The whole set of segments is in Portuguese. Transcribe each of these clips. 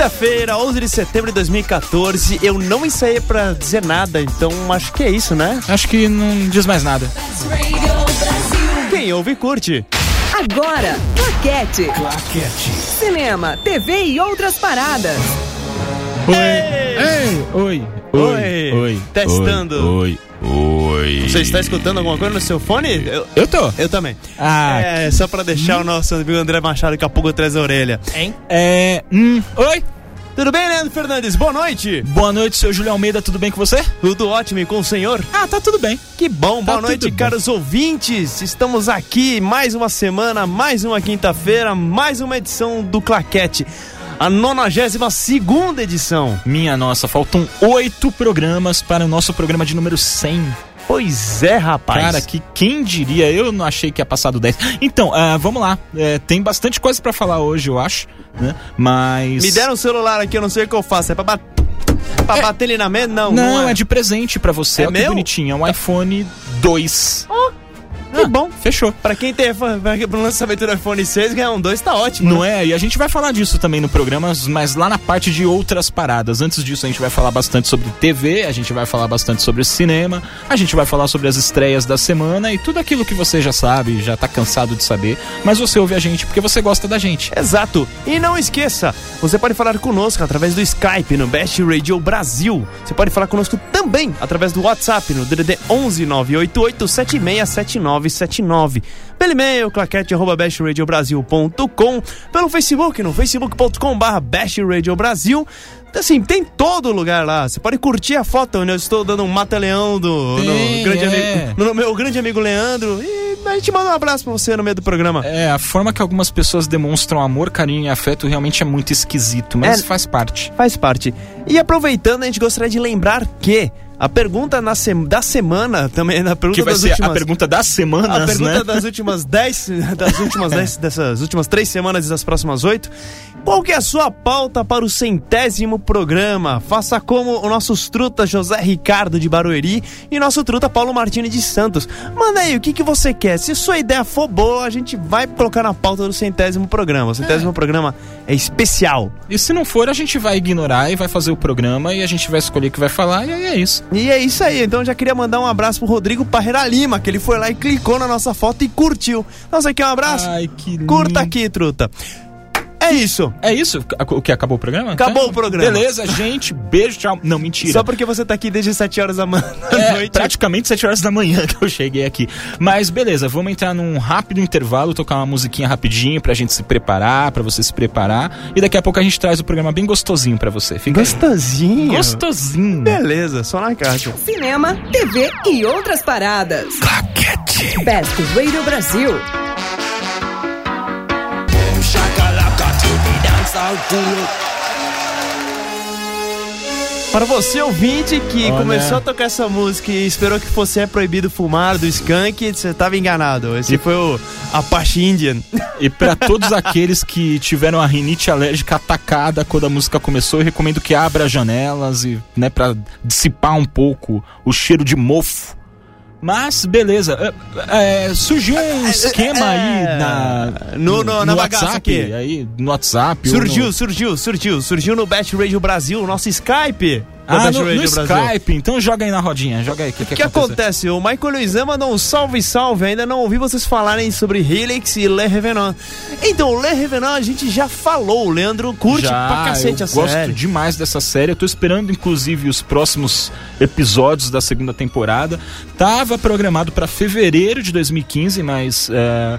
Quinta-feira, 11 de setembro de 2014. Eu não ensaiei pra dizer nada, então acho que é isso, né? Acho que não diz mais nada. Quem ouve, curte. Agora, Claquete. Claquete. Cinema, TV e outras paradas. Oi. Ei, oi. Oi. Oi. Testando. Oi. Oi. Você está escutando alguma coisa no seu fone? Eu, Eu tô. eu também. Ah, É, só pra deixar o nosso amigo André Machado daqui a pouco atrás da orelha. hein? É. Hum, oi. Tudo bem, Leandro Fernandes? Boa noite. Boa noite, seu Júlio Almeida, tudo bem com você? Tudo ótimo e com o senhor? Ah, tá tudo bem. Que bom, boa Tá noite, tudo bem. caros ouvintes. Estamos aqui mais uma semana, mais uma quinta-feira, mais uma edição do Claquete. A 92 segunda edição. Minha nossa, faltam oito programas para o nosso programa de número 100. Pois é, rapaz. Cara, que quem diria? Eu não achei que ia passar do 10. Então, ah, vamos lá. É, tem bastante coisa pra falar hoje, eu acho. Né? Mas. Me deram um celular aqui, eu não sei o que eu faço. É pra, bat... pra bater ele na mesa? Não, Não, não, é de presente pra você. É Olha que meu? bonitinho. É um iPhone 2. Que bom. Fechou. Pra quem tem pro lançamento do iPhone 6, ganhar um 2 tá ótimo. Não né? é? E a gente vai falar disso também no programa, mas lá na parte de outras paradas. Antes disso, a gente vai falar bastante sobre TV, a gente vai falar bastante sobre cinema, a gente vai falar sobre as estreias da semana e tudo aquilo que você já sabe, já tá cansado de saber, mas você ouve a gente porque você gosta da gente. Exato. E não esqueça, você pode falar conosco através do Skype no Best Radio Brasil. Você pode falar conosco também através do WhatsApp no DDD 11 988 767979. Pelo e-mail claquete@bestradiobrasil.com, pelo Facebook no facebook.com/barra Best Radio Brasil. Assim, tem todo lugar lá. Você pode curtir a foto onde eu estou dando um mata-leão do Tem, grande é. amigo, no meu grande amigo Leandro. E a gente manda um abraço pra você no meio do programa. É, a forma que algumas pessoas demonstram amor, carinho e afeto realmente é muito esquisito, mas É. faz parte. Faz parte. E aproveitando, a gente gostaria de lembrar que a pergunta na sem- da semana também na pergunta Que vai das ser últimas a pergunta das semanas, a pergunta né? das últimas 10 das últimas 10 dessas últimas três semanas e das próximas oito. Qual que é a sua pauta para o centésimo programa? Faça como o nosso truta José Ricardo de Barueri e nosso truta Paulo Martini de Santos. Manda aí o que, que você quer. Se sua ideia for boa, a gente vai colocar na pauta do centésimo programa. O centésimo programa é especial. E se não for, a gente vai ignorar e vai fazer o programa e a gente vai escolher o que vai falar e aí é isso. E é isso aí, então eu já queria mandar um abraço pro Rodrigo Parreira Lima, que ele foi lá e clicou na nossa foto e curtiu. Então você quer um abraço? Ai, que lindo. Curta aqui, truta. É isso. É isso? O que? Acabou o programa? Acabou o programa. Beleza, gente. Beijo, tchau. Não, mentira. Só porque você tá aqui desde 7 horas da manhã da É, noite. praticamente 7 horas da manhã que eu cheguei aqui. Mas beleza, vamos entrar num rápido intervalo, tocar uma musiquinha rapidinho pra gente se preparar, pra você se preparar. E daqui a pouco a gente traz o programa bem gostosinho pra você. Fica aí. Gostosinho. Gostosinho. Beleza, só na caixa. Cinema, TV e outras paradas. Claquete. Best Radio Brasil. Para você ouvinte que Olha. começou a tocar essa música e esperou que fosse é proibido fumar do Skank, você tava enganado. Esse foi o Apache Indian. E pra todos aqueles que tiveram a rinite alérgica atacada quando a música começou, eu recomendo que abra as janelas e, né, para dissipar um pouco o cheiro de mofo. Mas beleza, é, é, surgiu um esquema aí na No- no- na bagaça WhatsApp, aqui. aí no WhatsApp. Surgiu, no- surgiu, surgiu. Surgiu no Best Radio Brasil, nosso Skype. Ah, Best no, no. Skype, então joga aí na rodinha, joga aí. O que, O que acontece? O Michael Luizan mandou um salve, salve. Ainda não ouvi vocês falarem sobre Helix e Le Revenant. Então, Le Revenant a gente já falou. O Leandro curte Já, pra cacete eu a gosto série. demais dessa série. Eu tô esperando, inclusive, os próximos episódios da segunda temporada. Tava programado pra fevereiro de 2015, mas é,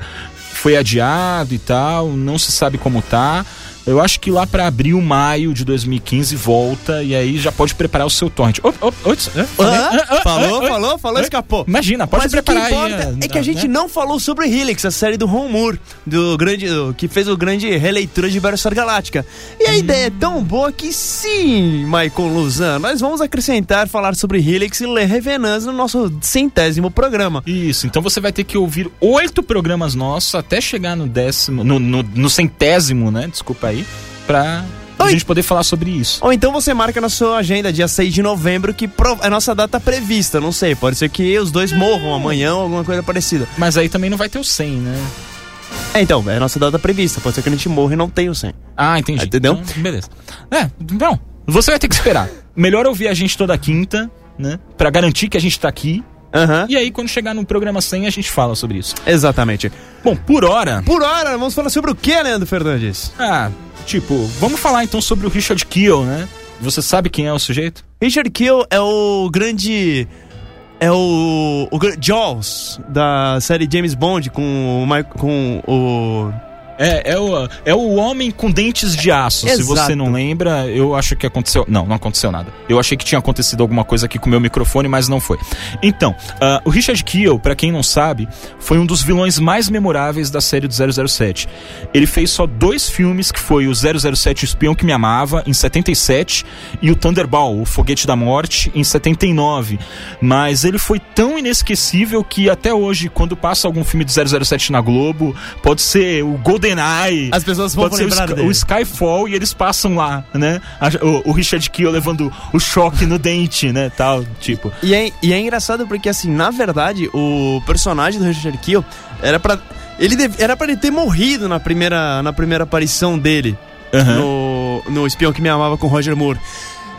foi adiado e tal. Não se sabe como tá. Eu acho que lá pra abril, maio de 2015 volta e aí já pode preparar o seu torrent. É, falei. Hã? Ah, falou, falou, falou, escapou. Imagina, pode Mas preparar o que importa aí. é que a gente né? não falou sobre Helix, a série do Ron Moore, do grande, do- que fez o grande releitura de Battlestar Galáctica. E a ideia é tão boa que sim, Michael Luzan, nós vamos acrescentar falar sobre Helix e Le Revenants no nosso centésimo programa. Isso, então você vai ter que ouvir oito programas nossos até chegar no décimo, no, no, no centésimo, né? Desculpa aí, pra a Oi. gente poder falar sobre isso. Ou então você marca na sua agenda, dia 6 de novembro, que é a nossa data prevista. Não sei, pode ser que os dois morram amanhã ou alguma coisa parecida. Mas aí também não vai ter o 100, né? É, então, é a nossa data prevista. Pode ser que a gente morra e não tenha o 100. Ah, entendi. Entendeu? Então, beleza. É, não. Você vai ter que esperar. Melhor ouvir a gente toda quinta, né? Pra garantir que a gente tá aqui. Aham. E aí, quando chegar no programa 100, a gente fala sobre isso. Exatamente. Bom, por hora. Por hora, vamos falar sobre o que, Leandro Fernandes? Ah, tipo, vamos falar então sobre o Richard Kiel, né? Você sabe quem é o sujeito? Richard Kiel é o grande. É o. O Jaws da série James Bond com o. Com o É, é o, é o homem com dentes de aço. Se Exato. você não lembra, eu acho que aconteceu. Não, não aconteceu nada. Eu achei que tinha acontecido alguma coisa aqui com o meu microfone, mas não foi. Então, ah, o Richard Kiel, pra quem não sabe, foi um dos vilões mais memoráveis da série do 007. Ele fez só dois filmes, que foi o 007 O Espião que Me Amava, em 77, e o Thunderball, O Foguete da Morte, em 79. Mas ele foi tão inesquecível que até hoje, quando passa algum filme do 007 na Globo, pode ser o GoldenEye. As pessoas vão o, lembrar Sky- dele. o Skyfall e eles passam lá, né? A- o, o Richard Kiel levando o choque no dente, né? Tal, tipo. E é, e é engraçado porque, assim, na verdade, o personagem do Richard Kiel era pra. Ele deve- era pra ele ter morrido na primeira, na primeira aparição dele Aham. no, no Espião que Me Amava com Roger Moore.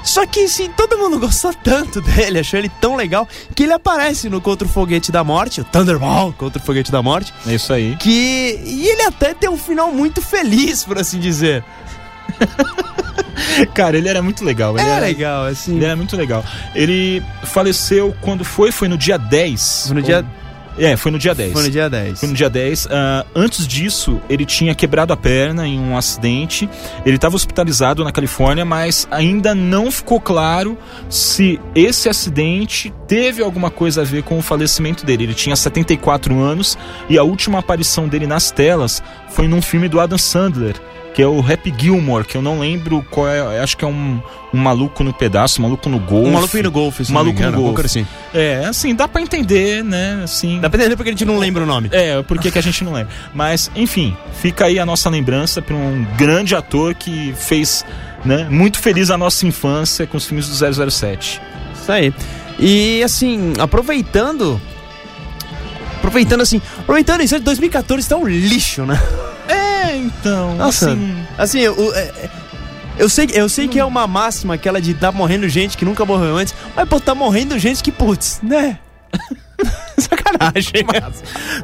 Só que, assim, todo mundo gostou tanto dele, achou ele tão legal, que ele aparece no Contra o Foguete da Morte, o Thunderball Contra o Foguete da Morte, É isso aí. que. E ele até tem um final muito feliz, por assim dizer. Cara, ele era muito legal. Ele É era, legal, assim. Ele era muito legal. Ele faleceu quando foi? Foi no dia 10. Foi no dia- É, foi no dia 10. Foi no dia 10. Foi no dia 10. Ah, antes disso, ele tinha quebrado a perna em um acidente. Ele estava hospitalizado na Califórnia, mas ainda não ficou claro se esse acidente teve alguma coisa a ver com o falecimento dele. Ele tinha 74 anos e a última aparição dele nas telas foi num filme do Adam Sandler. Que é o Happy Gilmore, que eu não lembro qual é. Acho que é um, um maluco no pedaço, um maluco no golfe. Um maluco no golfe, se Um maluco no engano, alguma golfe. assim. É, assim, dá pra entender, né? Assim. Dá pra entender porque a gente não lembra o nome. É, por que que a gente não lembra? Mas, enfim, fica aí a nossa lembrança para um grande ator que fez né, muito feliz a nossa infância com os filmes do 007. Isso aí. E assim, aproveitando. Aproveitando assim. Aproveitando isso, 2014 tá um lixo, né? É, então, Nossa. assim... Assim, o- é- é- eu sei, eu sei que é uma máxima aquela de tá morrendo gente que nunca morreu antes, mas pô, tá morrendo gente que, putz, né? Sacanagem.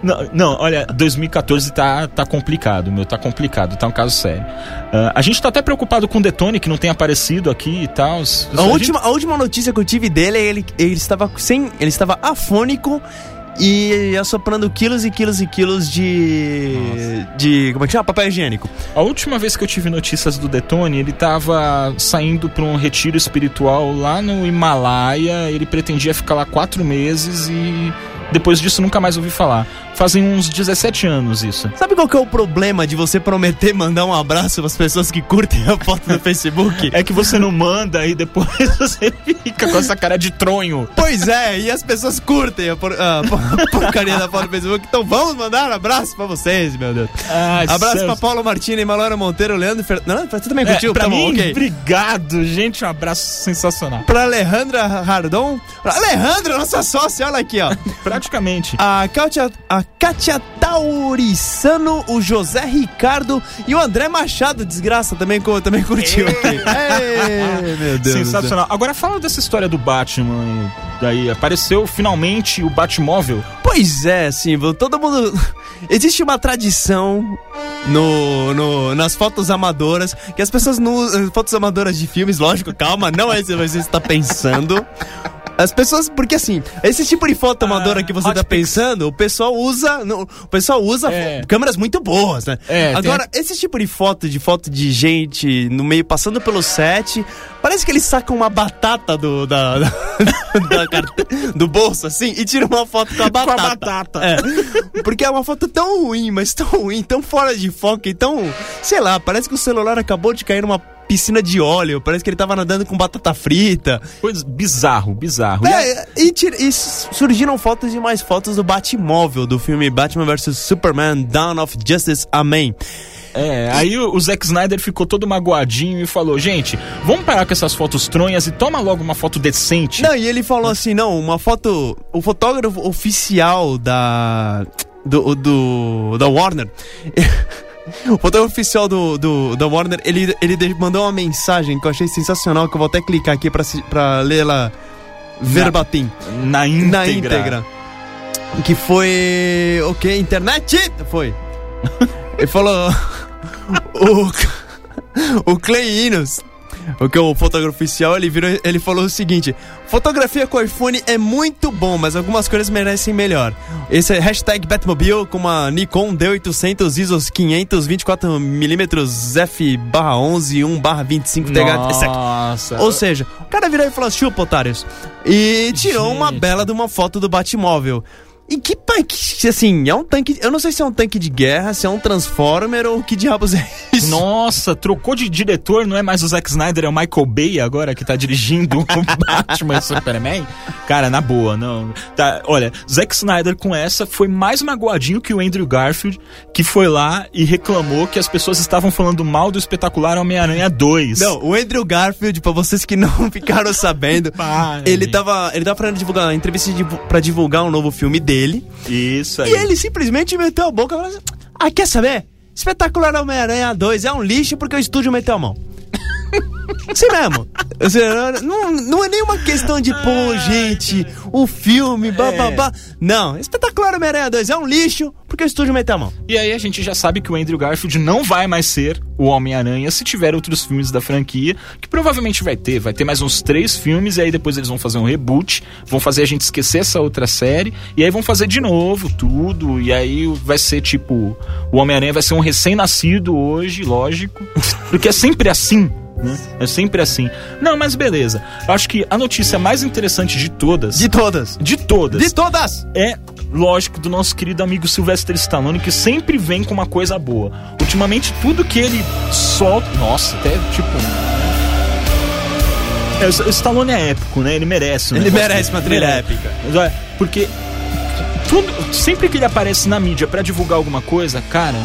Não, não, olha, 2014 tá, tá complicado, meu, tá complicado, tá um caso sério. Ah, a gente tá até preocupado com o Detone, que não tem aparecido aqui e tal. A última, a última notícia que eu tive dele é ele, ele estava sem. Ele estava afônico e assoprando quilos e quilos e quilos de. de. como é que chama? Papel higiênico. A última vez que eu tive notícias do Detone, ele tava saindo para um retiro espiritual lá no Himalaia. Ele pretendia ficar lá quatro meses e depois disso nunca mais ouvi falar. Fazem uns 17 anos isso. Sabe qual que é o problema de você prometer mandar um abraço pras pessoas que curtem a foto no Facebook? É que você não manda e depois você fica com essa cara de tronho. Pois é, e as pessoas curtem a, por, a, a porcaria da foto no Facebook, então vamos mandar um abraço pra vocês, meu Deus. Ai, abraço céus. pra Paulo Martini, Malora Monteiro, Leandro Fer... Não, você também É, curtiu? pra Tá bom, mim, ok. obrigado, gente. Um abraço sensacional. Pra Alejandra Rardon. Pra Alejandra, nossa sócia, olha aqui, ó. Praticamente. A Kátia, a Kátia Taurissano, o José Ricardo e o André Machado, desgraça, também, também curtiu. Ei, meu Deus. Sensacional. Agora fala dessa história do Batman. Daí apareceu finalmente o Batmóvel. Pois é, assim, todo mundo. Existe uma tradição no, no, nas fotos amadoras que as pessoas não usam. Fotos amadoras de filmes, lógico, calma, não é isso que você está pensando. As pessoas, porque assim, esse tipo de foto amadora Ah, que você tá pensando, o pessoal usa, não, o pessoal usa É. câmeras muito boas, né? É, tem- Agora, esse tipo de foto, de foto de gente no meio passando pelo set, parece que eles sacam uma batata do da, da- da do bolso assim e tiram uma foto com a batata. batata. É. Porque é uma foto tão ruim, mas tão ruim, tão fora de foco e tão, sei lá, parece que o celular acabou de cair numa piscina de óleo, parece que ele tava nadando com batata frita. Coisa bizarro, bizarro. E É, e, e s- surgiram fotos e mais fotos do Batmóvel, do filme Batman vs Superman, Dawn of Justice, Amém. É, aí o, o Zack Snyder ficou todo magoadinho e falou: gente, vamos parar com essas fotos tronhas e toma logo uma foto decente. Não, e ele falou assim, não, uma foto, o fotógrafo oficial da do, do da Warner O fotógrafo oficial do, do, da Warner, ele, ele mandou uma mensagem que eu achei sensacional, que eu vou até clicar aqui pra, pra ler ela verbatim. Na íntegra. Na íntegra. Que foi. O que? Internet? Foi. Ele falou. o, o Clay Inos, o que é o fotógrafo oficial, ele, virou, ele falou o seguinte: fotografia com iPhone é muito bom, mas algumas coisas merecem melhor. Esse é hashtag Batmobile com uma Nikon D800 ISO 500 24mm f/11 1/25 TH. Nossa. Ou seja, o cara virou e falou: chupa, otários. E tirou uma Gente. bela de uma foto do Batmóvel. E que, pa- que, assim, é um tanque. Eu não sei se é um tanque de guerra, se é um Transformer ou que diabos é isso. Nossa, trocou de diretor, não é mais o Zack Snyder, é o Michael Bay agora que tá dirigindo o Batman e Superman? Cara, na boa, não. Tá, olha, Zack Snyder com essa foi mais magoadinho que o Andrew Garfield, que foi lá e reclamou que as pessoas estavam falando mal do espetacular Homem-Aranha 2. Não, o Andrew Garfield, pra vocês que não ficaram sabendo, Para, ele tava, ele tava fazendo divulgar, entrevista de, pra divulgar um novo filme dele. Isso aí. E ele simplesmente meteu a boca e falou assim: Ah, quer saber? Espetacular Homem-Aranha 2 é um lixo porque o estúdio meteu a mão. Assim mesmo. Não, não é nenhuma questão de, pô, gente, o filme, bababá. Não, Espetacular Homem-Aranha 2 é um lixo porque o estúdio meteu a mão. E aí a gente já sabe que o Andrew Garfield não vai mais ser o Homem-Aranha se tiver outros filmes da franquia, que provavelmente vai ter. Vai ter mais uns três filmes e aí depois eles vão fazer um reboot, vão fazer a gente esquecer essa outra série e aí vão fazer de novo tudo e aí vai ser tipo o Homem-Aranha vai ser um recém-nascido hoje, lógico, porque é sempre assim. Né? É sempre assim. Não, mas beleza. Eu acho que a notícia mais interessante de todas, De todas. de todas, De todas! é, lógico, do nosso querido amigo Sylvester Stallone, que sempre vem com uma coisa boa. Ultimamente, tudo que ele solta. Nossa, até tipo. É, o Stallone é épico, né? Ele merece. um Ele merece uma trilha Merece. épica. Porque tudo, sempre que ele aparece na mídia pra divulgar alguma coisa, cara,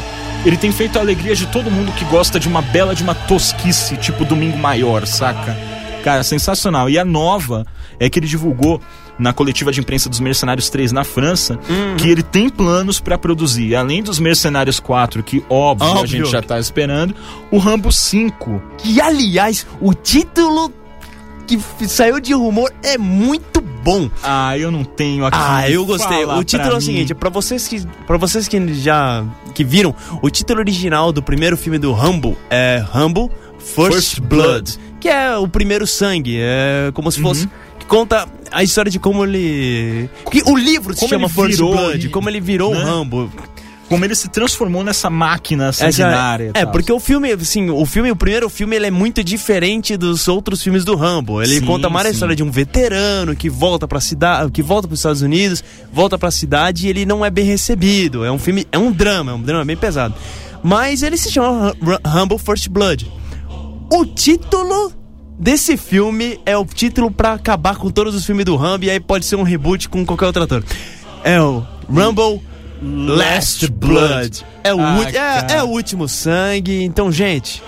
ele tem feito a alegria de todo mundo que gosta de uma bela de uma tosquice, tipo Domingo Maior, saca? Cara, sensacional. E a nova é que ele divulgou na coletiva de imprensa dos Mercenários 3 na França, Uhum. que ele tem planos pra produzir, além dos Mercenários 4, que óbvio, a Óbvio. gente já tá esperando, o Rambo 5. E aliás, o título que saiu de rumor é muito bom. Ah, eu não tenho aqui. Ah, eu gostei. O título é o seguinte, pra vocês que para vocês que já que viram, o título original do primeiro filme do Rambo é Rambo First, First Blood, Blood. que é o primeiro sangue, é como se fosse que conta a história de como ele que o livro se Como chama First virou Blood, como ele virou o né? Rambo. Como ele se transformou nessa máquina Essa- sanguinária. é, tal. porque o filme, assim, o filme, o primeiro filme, ele é muito diferente dos outros filmes do Rambo. Ele Sim, conta mais a história de um veterano que volta pra cidade, que volta para os Estados Unidos, volta pra cidade e ele não é bem recebido. É um filme, é um drama, é um drama bem pesado. Mas ele se chama Ram- Rambo First Blood. O título desse filme é o título pra acabar com todos os filmes do Rambo e aí pode ser um reboot com qualquer outro ator. É o Rumble Last Blood. É o, Ah, ulti- é- é o último sangue. Então, gente,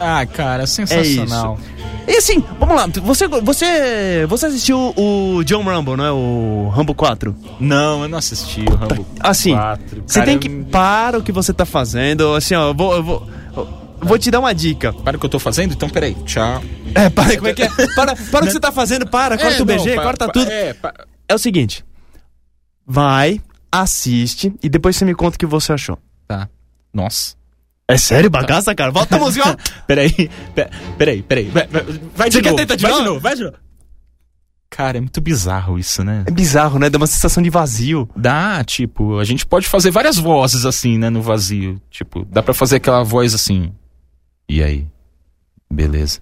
Ah, cara, é sensacional. isso. E assim, vamos lá. Você, você, você assistiu o John Rumble, não é? O Rambo 4? Não, eu não assisti o Rambo Assim, 4. você Cara, tem eu- que para o que você tá fazendo. Assim, ó, eu vou, eu vou, eu vou te dar uma dica. Para o que eu tô fazendo? Então, peraí. Tchau. É, para, como é que é? Para, para o que você tá fazendo, para, corta É, o BG, não, pa- corta pa- tudo. É, pa- É o seguinte: vai, assiste e depois você me conta o que você achou. tá. Nossa. É sério, bagaça, cara? Volta a música, ó. Peraí, pe- peraí, peraí. Vai, vai- de Você quer novo. tentar de vai novo? de novo, vai de novo. Cara, é muito bizarro isso, né? É bizarro, né? Dá uma sensação de vazio. Dá, tipo, a gente pode fazer várias vozes assim, né, no vazio. Tipo, dá pra fazer aquela voz assim. E aí? Beleza.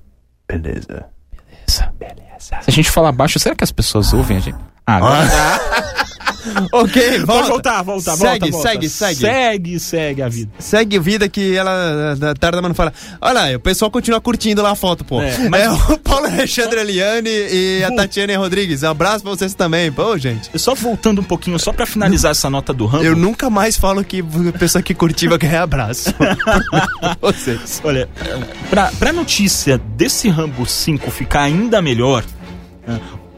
Beleza. Beleza. Beleza. Se a gente falar baixo, será que as pessoas ouvem a gente? Ah, agora. Ok, Pode volta. voltar, voltar, Segue, volta, volta. segue, segue. Segue, segue a vida. Segue vida que ela da tarde mas não fala. Olha aí, o pessoal continua curtindo lá a foto, pô. É, É, mas- o Paulo Alexandre Eliane e a Tatiane Rodrigues. Abraço pra vocês também. Pô, gente. Só voltando um pouquinho, só pra finalizar essa nota do Rambo. Eu nunca mais falo que a pessoa que curtiu vai ganhar abraço. vocês. Olha, pra, pra notícia desse Rambo 5 ficar ainda melhor,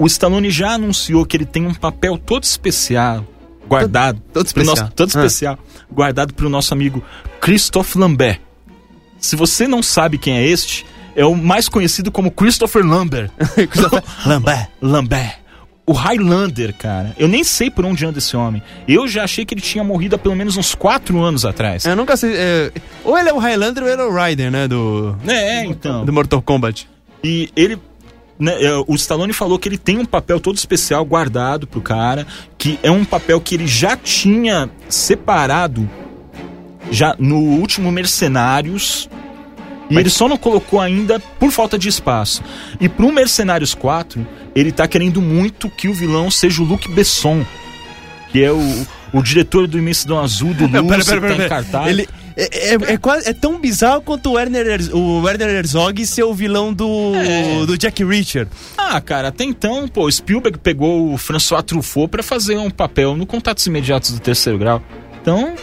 o Stallone já anunciou que ele tem um papel todo especial guardado. todo pro especial. nosso- todo Ah. especial. Guardado pro nosso amigo Christophe Lambert. Se você não sabe quem é este, é o mais conhecido como Christopher Lambert. Lambert. Lambert. O Highlander, cara. Eu nem sei por onde anda esse homem. Eu já achei que ele tinha morrido há pelo menos uns quatro anos atrás. Eu nunca sei. é, ou ele é o Highlander ou ele é o Ryder, né? Do, É, então. do Mortal Kombat. E ele. Né, é, o Stallone falou que ele tem um papel todo especial guardado pro cara, que é um papel que ele já tinha separado já no último Mercenários. E ele só não colocou ainda por falta de espaço. E pro Mercenários 4, ele tá querendo muito que o vilão seja o Luc Besson, que é o, o diretor do Imensidão Azul, do Não, Lucy, que tá em cartaz. Ele é, é, é quase, é tão bizarro quanto o Werner, Herz- o Werner Herzog ser o vilão do, É. do Jack Reacher. Ah, cara, até então, pô, Spielberg pegou o François Truffaut pra fazer um papel no Contatos Imediatos do Terceiro Grau. Então,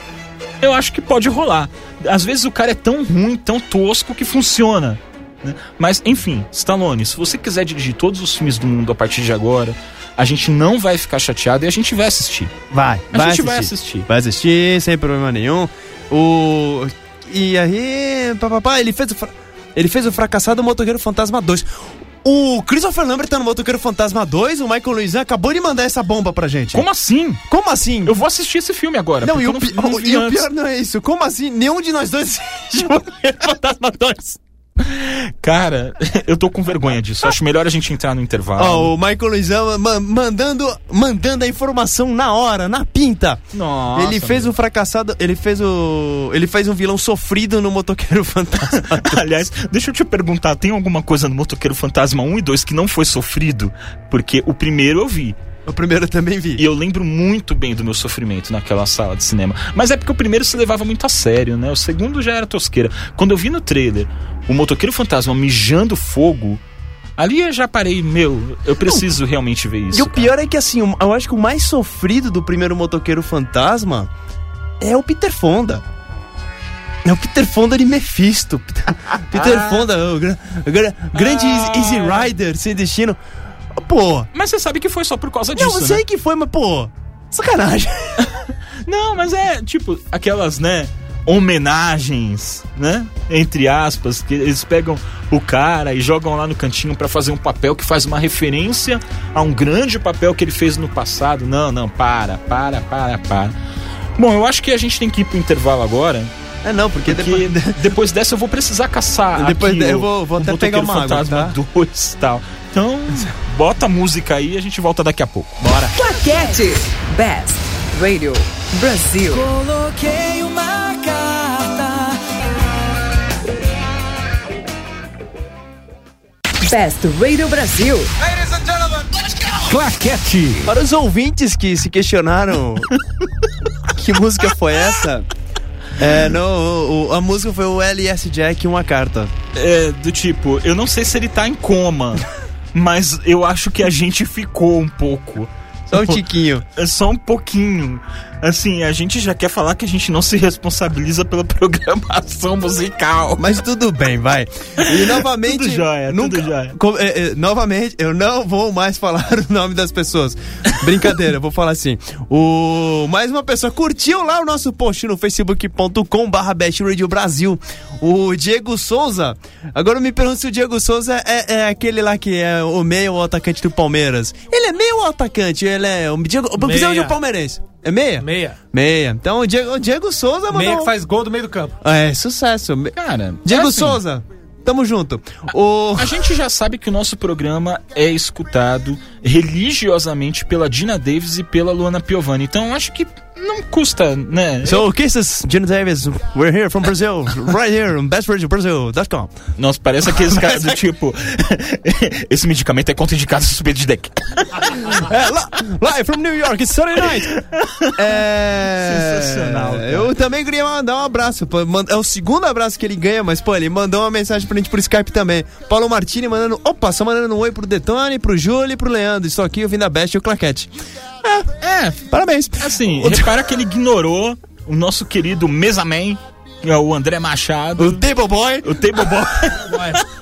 eu acho que pode rolar. Às vezes o cara é tão ruim, tão tosco que funciona. né? Mas, enfim, Stallone, se você quiser dirigir todos os filmes do mundo a partir de agora, a gente não vai ficar chateado e a gente vai assistir. Vai, A vai gente assistir. vai assistir. Vai assistir, sem problema nenhum. O. E aí. Papapá, ele fez o. fra- Ele fez o fracassado Motoqueiro Fantasma 2. O Christopher Lambert tá no Motoqueiro Fantasma 2, o Michael Luizan acabou de mandar essa bomba pra gente. Como assim? Como assim? Eu vou assistir esse filme agora. Não, e o, não o- vi e o pior não é isso. Como assim? Nenhum de nós dois assistiu Motoqueiro Fantasma 2. Cara, eu tô com vergonha disso. Acho melhor a gente entrar no intervalo. Ó, o Michael Luizan ma- mandando, mandando a informação na hora, na pinta. Nossa, ele fez o fracassado, ele fez o. Ele fez um vilão sofrido no Motoqueiro Fantasma. Aliás, deixa eu te perguntar, tem alguma coisa no Motoqueiro Fantasma 1 e 2 que não foi sofrido? Porque o primeiro eu vi. o primeiro eu também vi. E eu lembro muito bem do meu sofrimento naquela sala de cinema. Mas é porque o primeiro se levava muito a sério, né? O segundo já era tosqueira. Quando eu vi no trailer o Motoqueiro Fantasma mijando fogo, ali eu já parei, meu, eu preciso realmente ver isso. E o cara. pior é que assim, o- eu acho que o mais sofrido do primeiro Motoqueiro Fantasma é o Peter Fonda. É o Peter Fonda de Mephisto. Peter Ah. Fonda, o gra- gra- grande Ah. Easy Rider sem destino. Pô, Mas você sabe que foi só por causa disso, não, eu sei né? que foi, mas pô, sacanagem. Não, mas é tipo aquelas, né? Homenagens, né? Entre aspas, que eles pegam o cara e jogam lá no cantinho pra fazer um papel que faz uma referência a um grande papel que ele fez no passado. Não, não, para, para, para, para. Bom, eu acho que a gente tem que ir pro intervalo agora, É não, porque, porque depois. depois dessa eu vou precisar caçar. Depois de- eu o- vou- vou até pegar uma água, Fantasma tá? 2 e tal. Então, bota a música aí e a gente volta daqui a pouco. Bora. Claquete. Best Radio Brasil. Coloquei uma Best Radio Brasil. Claquete. Para os ouvintes que se questionaram que música foi essa, é, não, o- o- a música foi o LS Jack uma carta. É, do tipo, eu não sei se ele tá em coma, mas eu acho que a gente ficou um pouco. Só um tiquinho. É só um pouquinho. Assim, a gente já quer falar que a gente não se responsabiliza pela programação musical. Mas tudo bem, vai. E novamente. Tudo jóia, nunca, tudo jóia. co- é, é, novamente, eu não vou mais falar o nome das pessoas. Brincadeira, eu vou falar assim. O, mais uma pessoa curtiu lá o nosso post no facebook.com/barra Brasil. O Diego Souza. Agora eu me pergunto se o Diego Souza é, é aquele lá que é o meio atacante do Palmeiras. Ele é meio atacante? Ele é. O Diego, precisamos de um palmeirense. É meia? Meia. Meia. Então o Diego, o Diego Souza mandou. Meia que faz gol do meio do campo. É, sucesso. Cara, Diego é assim, Souza, tamo junto. O... A gente já sabe que o nosso programa é escutado religiosamente pela Dina Davis e pela Luana Piovani. Então acho que não custa, né? So, kisses, Gina Davis, we're here from Brazil, right here bestradiobrasil.com. Nossa, parece aqueles caras do tipo. Esse medicamento é contraindicado suspeito de deck. É, live from New York, it's Sunday night. É... Sensacional, cara. Eu também queria mandar um abraço. É o segundo abraço que ele ganha, mas, pô, ele mandou uma mensagem pra gente por Skype também. Paulo Martini mandando, opa, só mandando um oi pro Detone, pro Júlio e pro Leandro. Estou aqui ouvindo a Best e o Claquete. É, Parabéns. assim, repara que ele ignorou o nosso querido Mesaman, que é o André Machado. O Table Boy. O Table Boy.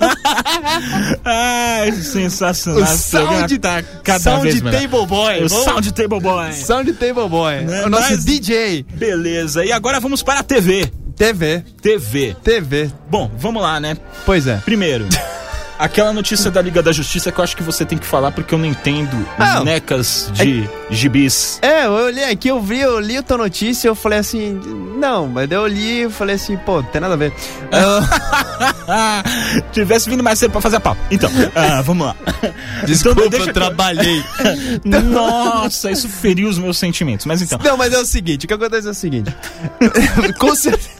Ai, sensacional. O Sound- tá cada Sound vez melhor. Table Boy. O Vamos- Sound Table Boy. Sound Table Boy. Né, o nosso mas- DJ. Beleza. E agora vamos para a TV. TV. TV. TV. Bom, vamos lá, né? Pois é. Primeiro, aquela notícia da Liga da Justiça que eu acho que você tem que falar porque eu não entendo Ah, necas de gibis. É, eu olhei aqui, eu vi, eu li a tua notícia, eu falei assim, não, mas eu li e falei assim, pô, tem nada a ver. Ah, Tivesse vindo mais cedo pra fazer a pau. Então, ah, vamos lá. desculpa, Então, deixa eu- trabalhei. Nossa, isso feriu os meus sentimentos. Mas então, Não, mas é o seguinte, o que acontece é o seguinte. Com certeza.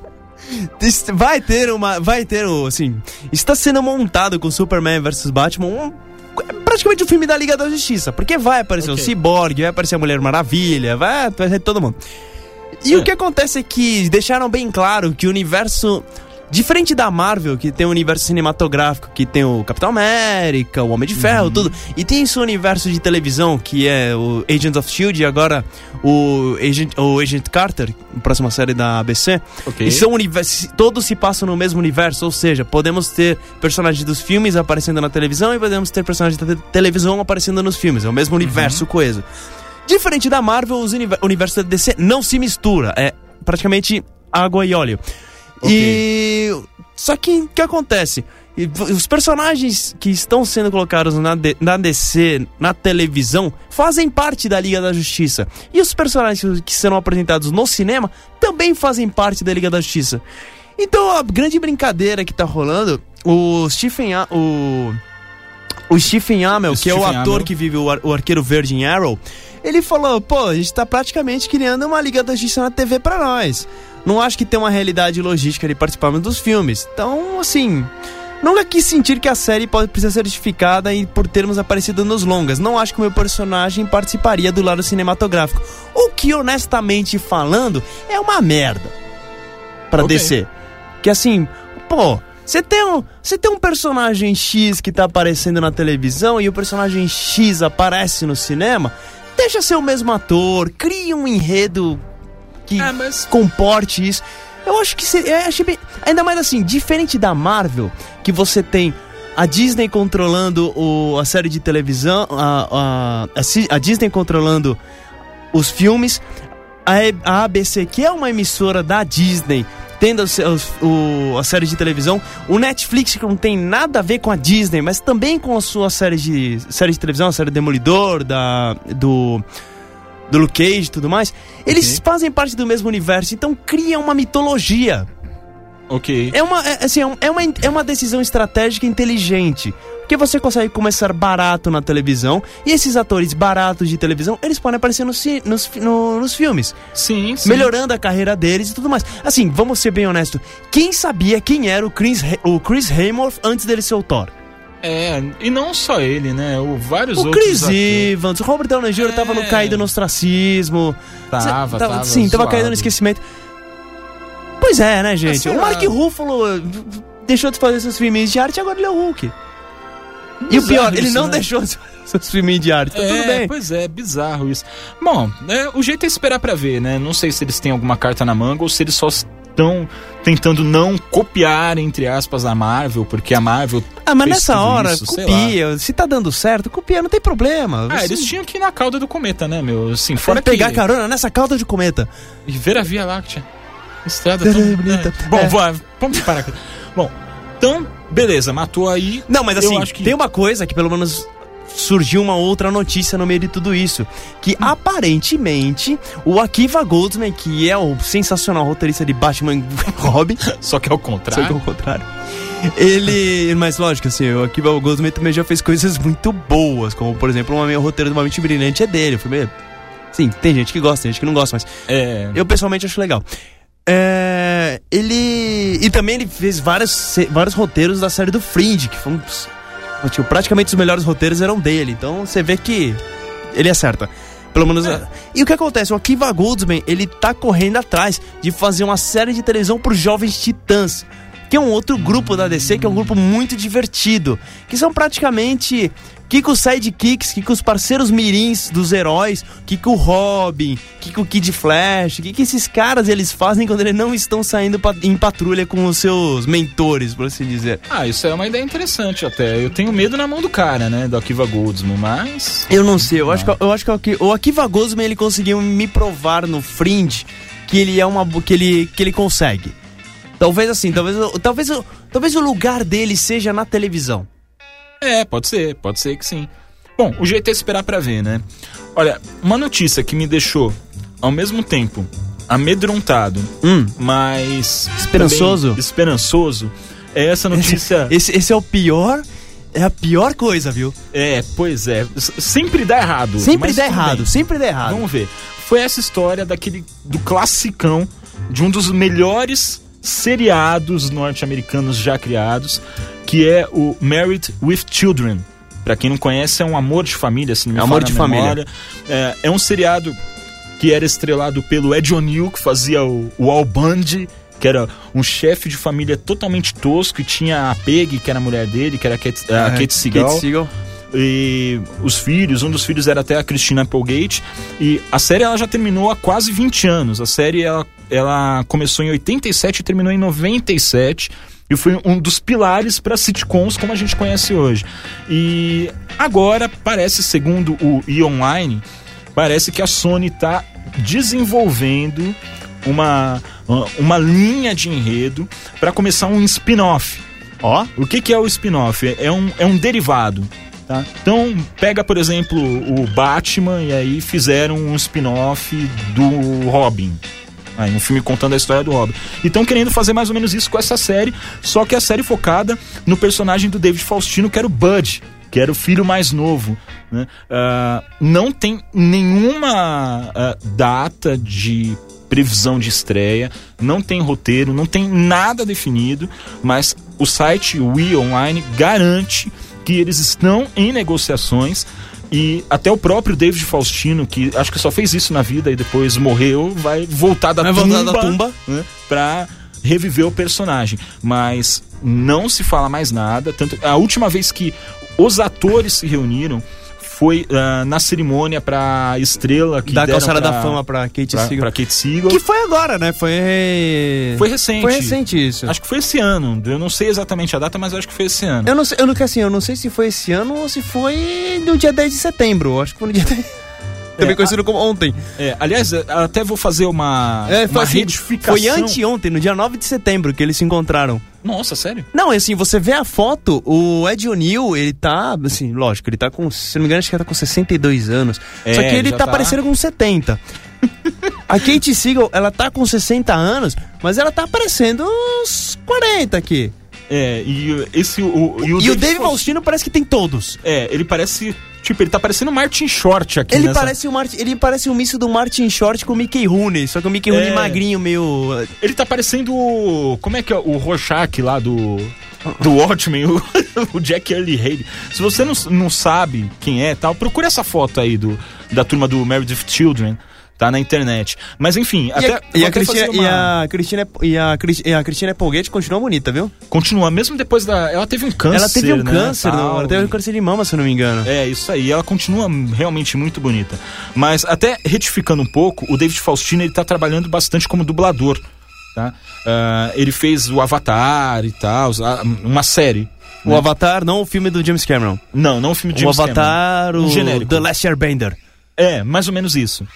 Vai ter uma. Vai ter o. Assim. Está sendo montado com Superman vs Batman um. Praticamente um filme da Liga da Justiça. Porque vai aparecer Ok. o Cyborg, vai aparecer a Mulher Maravilha, vai aparecer todo mundo. E É. o que acontece é que deixaram bem claro que o universo. Diferente da Marvel, que tem um universo cinematográfico, que tem o Capitão América, o Homem de Ferro, tudo. E tem esse universo de televisão, que é o Agents of S.H.I.E.L.D. e agora o Agent, o Agent Carter, a próxima série da ABC. Ok. E são universos, todos se passam no mesmo universo, ou seja, podemos ter personagens dos filmes aparecendo na televisão e podemos ter personagens da te- televisão aparecendo nos filmes. É o mesmo universo coeso. Diferente da Marvel, os univer- o universo da DC não se mistura. É praticamente água e óleo. E. Só que o que acontece? Os personagens que estão sendo colocados na, D- na DC, na televisão, fazem parte da Liga da Justiça. E os personagens que serão apresentados no cinema também fazem parte da Liga da Justiça. Então a grande brincadeira que tá rolando, o Stephen. A- O, o Stephen Amell, que é o Stephen ator que vive o, ar- o arqueiro verde em Arrow, ele falou: pô, a gente tá praticamente criando uma Liga da Justiça na TV pra nós. Não acho que tem uma realidade logística de participarmos dos filmes. Então, assim. Nunca quis sentir que a série pode precisar ser justificada e por termos aparecido nos longas. Não acho que o meu personagem participaria do lado cinematográfico. O que, honestamente falando, é uma merda. Pra Ok. DC. Que assim, pô, você tem, um, você tem um personagem X que tá aparecendo na televisão e o personagem X aparece no cinema, deixa ser o mesmo ator, cria um enredo que Ah, mas- comporte isso. Eu acho que seria, eu achei bem, ainda mais assim, diferente da Marvel, que você tem a Disney controlando o, a série de televisão, a, a, a, Disney controlando os filmes, a, a ABC, que é uma emissora da Disney, tendo os, os- o- a série de televisão, o Netflix, que não tem nada a ver com a Disney, mas também com a sua série de, série de televisão, a série Demolidor, da, do, do Luke Cage e tudo mais, eles fazem parte do mesmo universo, então cria uma mitologia. Ok. É uma, é, assim, é, é uma, é uma decisão estratégica inteligente. Porque você consegue começar barato na televisão e esses atores baratos de televisão, eles podem aparecer nos, nos, no- nos filmes, Sim, sim. melhorando a carreira deles e tudo mais. Assim, vamos ser bem honestos. Quem sabia quem era o Chris, o Chris Hemsworth antes dele ser o Thor? É, e não só ele, né? O vários O outros Chris atores. Evans, o Robert Downey Jr. tava no É. caído no ostracismo. Tava, Cê- tava Sim, tava caído no esquecimento. Pois é, né, gente? sei o lá. Mark Ruffalo eh, deixou de fazer seus filmes de arte e agora ele é o Hulk. E o Bizarro pior, ele isso, não né? deixou de fazer seus filmes de arte. Tá é, tudo bem. pois é, bizarro isso. Bom, é, o jeito é esperar pra ver, né? Não sei se eles têm alguma carta na manga ou se eles só estão tentando não copiar, entre aspas, a Marvel, porque a Marvel. Ah, mas nessa hora, isso, copia. Se tá dando certo, copia, não tem problema. Ah, Você eles tinham que ir na cauda do cometa, né, meu? Assim, fora pode pegar que... carona nessa cauda de cometa. E ver a Via Láctea. Estrada Tão bonita. É. Bom, É. vou- vamos parar aqui. Bom, então, beleza, matou aí. Não, mas assim, que- tem uma coisa que pelo menos surgiu uma outra notícia no meio de tudo isso. Que aparentemente o Akiva Goldsman, que é o sensacional roteirista de Batman e Robin, Só que ao só que contrário. ao contrário. Ele. Mas lógico, assim, o Akiva Goldsman também já fez coisas muito boas, como por exemplo, o meu roteiro do Uma Mente Brilhante é dele. Meio. Sim, tem gente que gosta, tem gente que não gosta, mas É. eu pessoalmente acho legal. É, ele. E também ele fez vários, vários roteiros da série do Fringe, que foram. Tipo, praticamente os melhores roteiros eram dele. Então você vê que ele acerta. Pelo menos. E o que acontece? O Akiva Goldsman, ele tá correndo atrás de fazer uma série de televisão por jovens titãs. Que é um outro grupo da DC, que é um grupo muito divertido, que são praticamente os sidekicks, que os parceiros mirins dos heróis, que que o Robin, que que o Kid Flash, que que esses caras eles fazem quando eles não estão saindo em patrulha com os seus mentores, por assim dizer. Ah, isso é uma ideia interessante até. Eu tenho medo na mão do cara, né? Do Akiva Goldsman, mas. Eu não sei, eu acho que eu acho que o Aki- o Akiva Goldsman ele conseguiu me provar no Fringe que ele é uma que ele que ele consegue. Talvez assim, talvez o- talvez talvez o lugar dele seja na televisão. É, pode ser, pode ser que sim. Bom, o jeito é esperar pra ver, né? Olha, uma notícia que me deixou, ao mesmo tempo, amedrontado, Hum. mas. Esperançoso? esperançoso, é essa notícia. Esse, esse é o pior é a pior coisa, viu? É, pois é. Sempre dá errado. Sempre dá errado, bem. sempre dá errado. Vamos ver. Foi essa história daquele. do classicão, de um dos melhores seriados norte-americanos já criados, que é o Married with Children. Pra quem não conhece, é um amor de família, se não me É Amor de Família. É, é um seriado que era estrelado pelo Ed O'Neill, que fazia o, o Al Bundy, que era um chefe de família totalmente tosco, e tinha a Peg, que era a mulher dele, que era a Kate, a Kate Seagal É, Kate Seagal. e os filhos, um dos filhos era até a Christina Applegate e a série ela já terminou há quase 20 anos. A série ela, ela começou em 87 e terminou em 97 e foi um dos pilares para sitcoms como a gente conhece hoje. E agora parece, segundo o E Online, parece que a Sony está desenvolvendo uma uma linha de enredo para começar um spin-off. Ó, O que, que é o spin-off? É- É um, é um derivado. Tá? Então, pega, por exemplo, o Batman e aí fizeram um spin-off do Robin. Aí, um filme contando a história do Robin. E estão querendo fazer mais ou menos isso com essa série, só que a série focada no personagem do David Faustino, que era o Bud, que era o filho mais novo. né? Ah, não tem nenhuma ah, data de previsão de estreia, não tem roteiro, não tem nada definido, mas o site Wii Online garante que eles estão em negociações e até o próprio David Faustino, que acho que só fez isso na vida e depois morreu, vai voltar da Vai tumba, voltar da tumba. né, pra reviver o personagem. Mas não se fala mais nada. Tanto, a última vez que os atores se reuniram foi ah, na cerimônia pra estrela que da calçada pra, da fama pra Kate pra, pra Kate Seagal. Que foi agora, né? Foi Foi recente. Foi recente isso. Acho que foi esse ano. Eu não sei exatamente a data, mas acho que foi esse ano. Eu não sei, eu não, assim, eu não sei se foi esse ano ou se foi no dia 10 de setembro. Eu Acho que foi no dia 10. Também É, conhecido como ontem. É, aliás, até vou fazer uma, É, foi, uma assim, retificação. foi anteontem, no dia 9 de setembro, que eles se encontraram. Nossa, sério? Não, é assim, você vê a foto, o Ed O'Neill, ele tá, assim, lógico, ele tá com, se não me engano, acho que ele tá com 62 anos. É, só que ele tá, tá. parecendo com 70. a Kate Seagal, ela tá com 60 anos, mas ela tá parecendo uns 40 aqui. É, e esse o, e o E o Dave Faustino parece que tem todos. É, ele parece, tipo, ele tá parecendo Martin Short aqui Ele nessa- parece, o Martin, ele parece um misto do Martin Short com o Mickey Rooney, só que o Mickey Rooney É. magrinho, meio... Ele tá parecendo o, como é que é o Rorschach lá do do Watchmen, o, o Jack Early Haley. Se você não, não sabe quem é, tal, procura essa foto aí do da turma do Married with Children. Tá na internet. Mas enfim, E até, a, vou e a Cristina, e uma- a Cristina e a, Cris- e a Cristina Applegate continua bonita, viu? continua, mesmo depois da. Ela teve um câncer. ela teve um né, câncer, tal, não, ela teve um câncer de mama, se eu não me engano. É, isso aí. Ela continua realmente muito bonita. Mas até retificando um pouco, o David Faustino ele tá trabalhando bastante como dublador. Tá? Ah, ele fez o Avatar e tal, uma série. O né? Avatar, não o filme do James Cameron. Não, não o filme de o James Avatar, Cameron. o genérico. The Last Airbender. É, mais ou menos isso.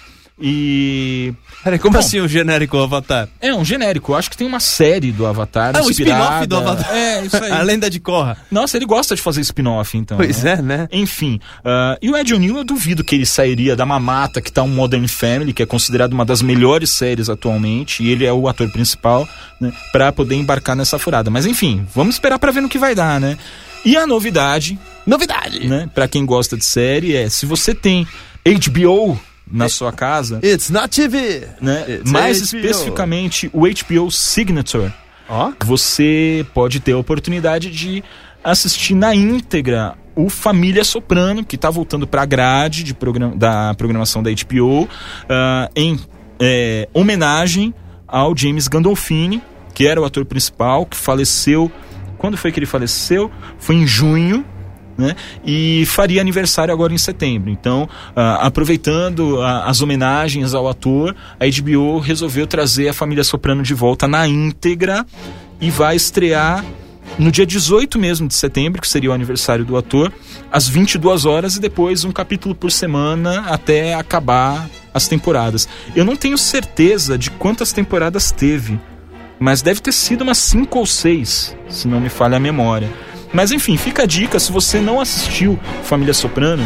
E. Peraí, como Bom. assim o genérico Avatar? É um genérico. Eu acho que tem uma série do Avatar. Ah, o spin-off do Avatar. É, isso aí. A lenda de Korra. Nossa, ele gosta de fazer spin-off, então. Pois né? é, né? Enfim, ah, e o Ed O'Neill eu duvido que ele sairia da mamata que tá um Modern Family, que é considerado uma das melhores séries atualmente, e ele é o ator principal, né, para poder embarcar nessa furada. Mas enfim, vamos esperar pra ver no que vai dar, né? E a novidade, Novidade! né, para quem gosta de série é, se você tem HBO na sua casa, It's not TV! né, It's mais HBO. especificamente o HBO Signature, Ó. você pode ter a oportunidade de assistir na íntegra o Família Soprano, que está voltando para a grade de program da programação da HBO, ah, em é, homenagem ao James Gandolfini, que era o ator principal, que faleceu. Quando foi que ele faleceu? Foi em junho. Né? E faria aniversário agora em setembro. Então, ah, aproveitando ah, as homenagens ao ator, a HBO resolveu trazer a família Soprano de volta na íntegra e vai estrear no dia 18 mesmo de setembro, que seria o aniversário do ator, às 22 horas e depois um capítulo por semana até acabar as temporadas. Eu não tenho certeza de quantas temporadas teve, mas deve ter sido umas 5 ou 6, se não me falha a memória. Mas enfim, fica a dica, se você não assistiu Família Soprano,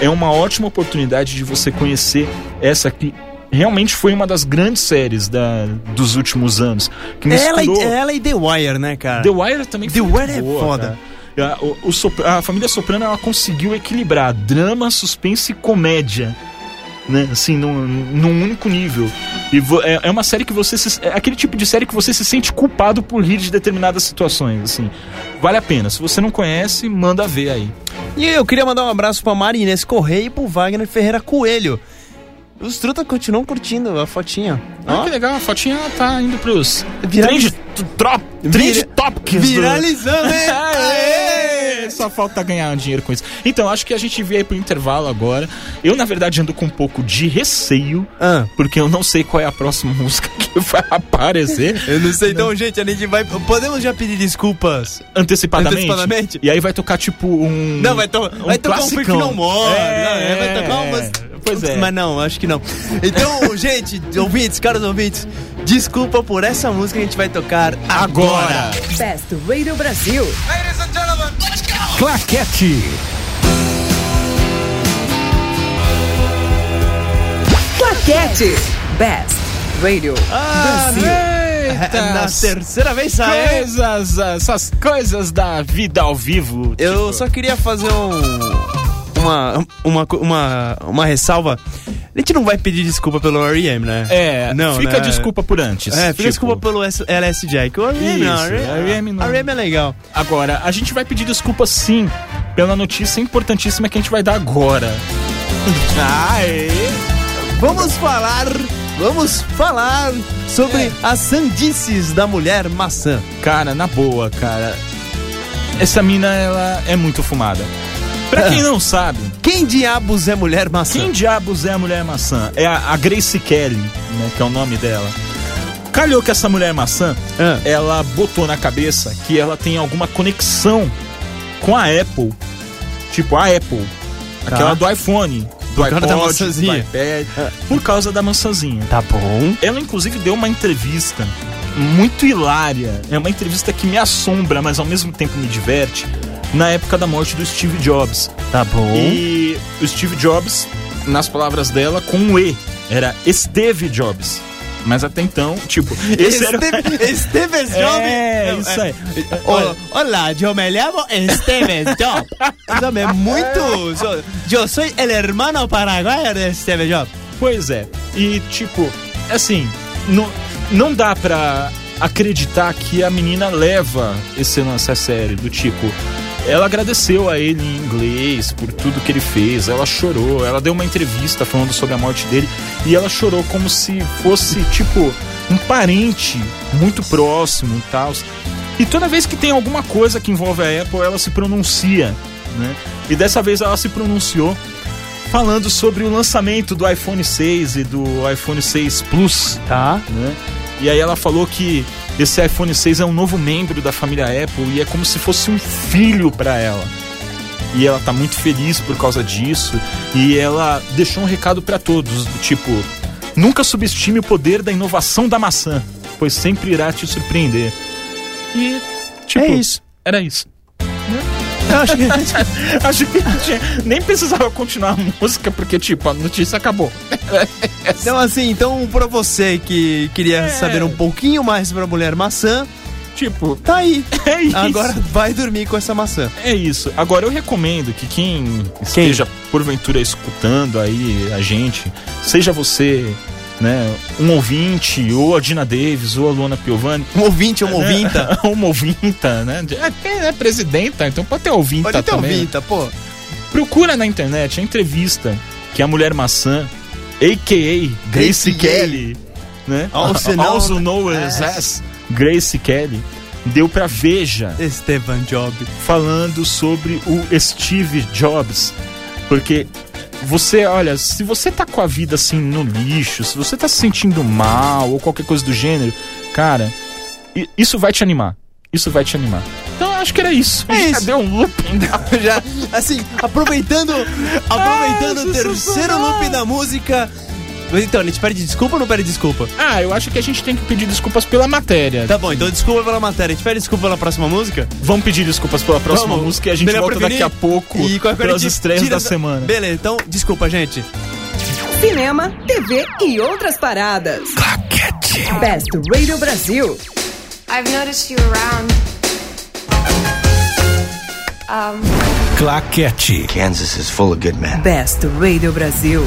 é uma ótima oportunidade de você conhecer essa que realmente foi uma das grandes séries da, dos últimos anos. Que Ela, e- ela e The Wire, né, cara? The Wire também The foi muito Wire é boa, foda. cara. A, o- o a família Soprano ela conseguiu equilibrar drama, suspense e comédia. Né? Assim, num, num único nível. E é, é uma série que você. Se, é aquele tipo de série que você se sente culpado por rir de determinadas situações. Assim. Vale a pena. Se você não conhece, manda ver aí. E eu queria mandar um abraço pra Mari Inês Correia e pro Wagner Ferreira Coelho. Os truta continuam curtindo a fotinha. Ah, Ó, que legal, a fotinha tá indo pros Viraliz- trend, trop, trend Vira- topics do- viralizando, hein? Aê! Só falta ganhar dinheiro com isso. Então, acho que a gente veio aí pro intervalo agora. Eu, na verdade, ando com um pouco de receio, Ah, porque eu não sei qual é a próxima música que vai aparecer eu não sei, então, gente, a gente vai. Podemos já pedir desculpas? antecipadamente. Antecipadamente? E aí vai tocar, tipo, um. Não, vai, to vai tocar um Freak. No More. É, não, é, vai tocar é. umas. Pois é. Mas não, acho que não. Então, gente, ouvintes, caros ouvintes, desculpa por essa música que a gente vai tocar agora. Best Radio Brasil. Claquete! Claquete. Best Radio Ah, Brasil. É, Na terceira vez sai. Coisas, essas coisas da vida ao vivo. Eu tipo- só queria fazer um. Uma, uma, uma, uma ressalva. A gente não vai pedir desculpa pelo R.E.M., né? É, Não, fica né? desculpa por antes. É, fica tipo, desculpa pelo LS Jack. O R.E.M. não, Isso, R.E.M. não. R.E.M. é legal. Agora, a gente vai pedir desculpa sim pela notícia importantíssima que a gente vai dar agora. Aê! Vamos falar. Vamos falar sobre É. as sandices da mulher maçã. Cara, na boa, cara. Essa mina, ela é muito fumada. Pra quem não sabe, Quem diabos é mulher maçã? quem diabos é a mulher maçã? É a, a Grace Kelly, né, que é o nome dela. Calhou que essa mulher maçã, Ah. ela botou na cabeça que ela tem alguma conexão com a Apple. Tipo, a Apple. Tá. Aquela do iPhone. Do Por causa da maçãzinha. iPad. Por causa da maçãzinha. Tá bom. Ela, inclusive, deu uma entrevista muito hilária. É uma entrevista que me assombra, mas ao mesmo tempo me diverte. Na época da morte do Steve Jobs. Tá bom. E o Steve Jobs, nas palavras dela, com um E. Era Steve Jobs. Mas até então, tipo, esse era... Esteve, Esteves Job. É, Não, isso aí. Olá, olá, eu me llamo Esteves Job. Sabe, é muito. Eu sou el hermano paraguaio de Esteves Job. Pois é. E, tipo, assim, não, não dá pra acreditar que a menina leva esse lance a sério. Do tipo, ela agradeceu a ele em inglês por tudo que ele fez. Ela chorou. Ela deu uma entrevista falando sobre a morte dele. E ela chorou como se fosse, tipo, um parente muito próximo e tal. E toda vez que tem alguma coisa que envolve a Apple, ela se pronuncia, né? E dessa vez ela se pronunciou falando sobre o lançamento do iPhone 6 e do iPhone 6 Plus, Tá. né? E aí ela falou que esse iPhone 6 é um novo membro da família Apple e é como se fosse um filho para ela. E ela tá muito feliz por causa disso e ela deixou um recado para todos, do tipo, nunca subestime o poder da inovação da maçã, pois sempre irá te surpreender. E tipo, É isso. Era isso. Eu acho que. Acho que a gente nem precisava continuar a música, porque, tipo, a notícia acabou. Então, assim, então, pra você que queria É. saber um pouquinho mais sobre a mulher maçã, Tipo, tá aí. é isso. Agora vai dormir com essa maçã. É isso. Agora eu recomendo que quem esteja porventura escutando aí a gente, seja você, né, um ouvinte, ou a Dina Davis, ou a Luana Piovani. Um ouvinte, uma ouvinta. uma ouvinta, né? É, quem é presidenta, então pode ter ouvinta Pode ter também. né? ouvinta, pô. Procura na internet a entrevista que a mulher maçã, a.k.a. Grace. Kelly, né? Also known Also known as, as Grace Kelly, deu pra Veja Estevan Job. falando sobre o Steve Jobs. Porque você, olha, se você tá com a vida assim no lixo, se você tá se sentindo mal ou qualquer coisa do gênero, cara, isso vai te animar. Isso vai te animar. Então eu acho que era isso. É isso. deu um looping. Já, assim, aproveitando, aproveitando Ah, o terceiro sensacional. loop da música. Então, a gente pede desculpa ou não pede desculpa? Ah, eu acho que a gente tem que pedir desculpas pela matéria. Tá bom, então desculpa pela matéria. A gente pede desculpa pela próxima música? Vamos pedir desculpas pela próxima Vamos. música e a gente Melhor volta daqui a pouco E pelas estreias tira da semana. Beleza, então desculpa, gente. Cinema, TV e outras paradas. Best Radio Brasil. I've noticed you around. Um, Claquete. Kansas is full of good men. Best Radio Brasil.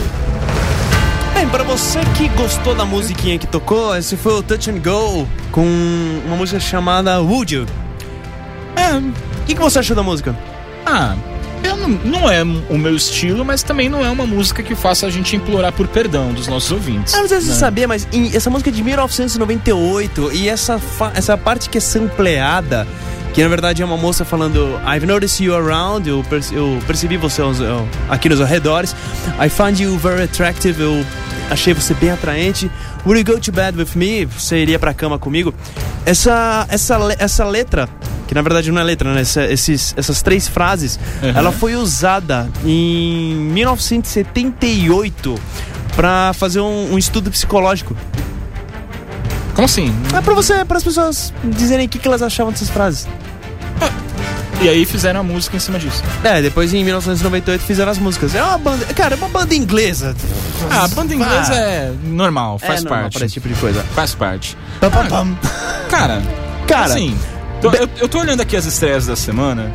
Bem, pra você que gostou da musiquinha que tocou, esse foi o Touch and Go com uma música chamada Would You. É, o que, que você achou da música? Ah, não, não é o meu estilo, mas também não é uma música que faça a gente implorar por perdão dos nossos ouvintes. Eu não sei se você né? sabia, mas essa música é de 1998 e essa, essa parte que é sampleada, que na verdade é uma moça falando I've noticed you around, eu, perce- eu percebi você aqui nos arredores, I found you very attractive, eu achei você bem atraente, would you go to bed with me? Você iria pra cama comigo? Essa, essa, essa letra, que na verdade não é letra, né? Essa- esses, essas três frases, Uhum. ela foi usada em 1978 pra fazer um, um estudo psicológico. Como assim? É pra você, para as pessoas dizerem o que, que elas achavam dessas frases. E aí fizeram a música em cima disso. É, depois em 1998 fizeram as músicas. É uma banda, cara, é uma banda inglesa. Ah, a banda inglesa Ah, é normal, faz é normal parte. pra esse tipo de coisa. Faz parte. Pam, pam, pam. Cara, Cara, assim, tô- eu, eu tô olhando aqui as estreias da semana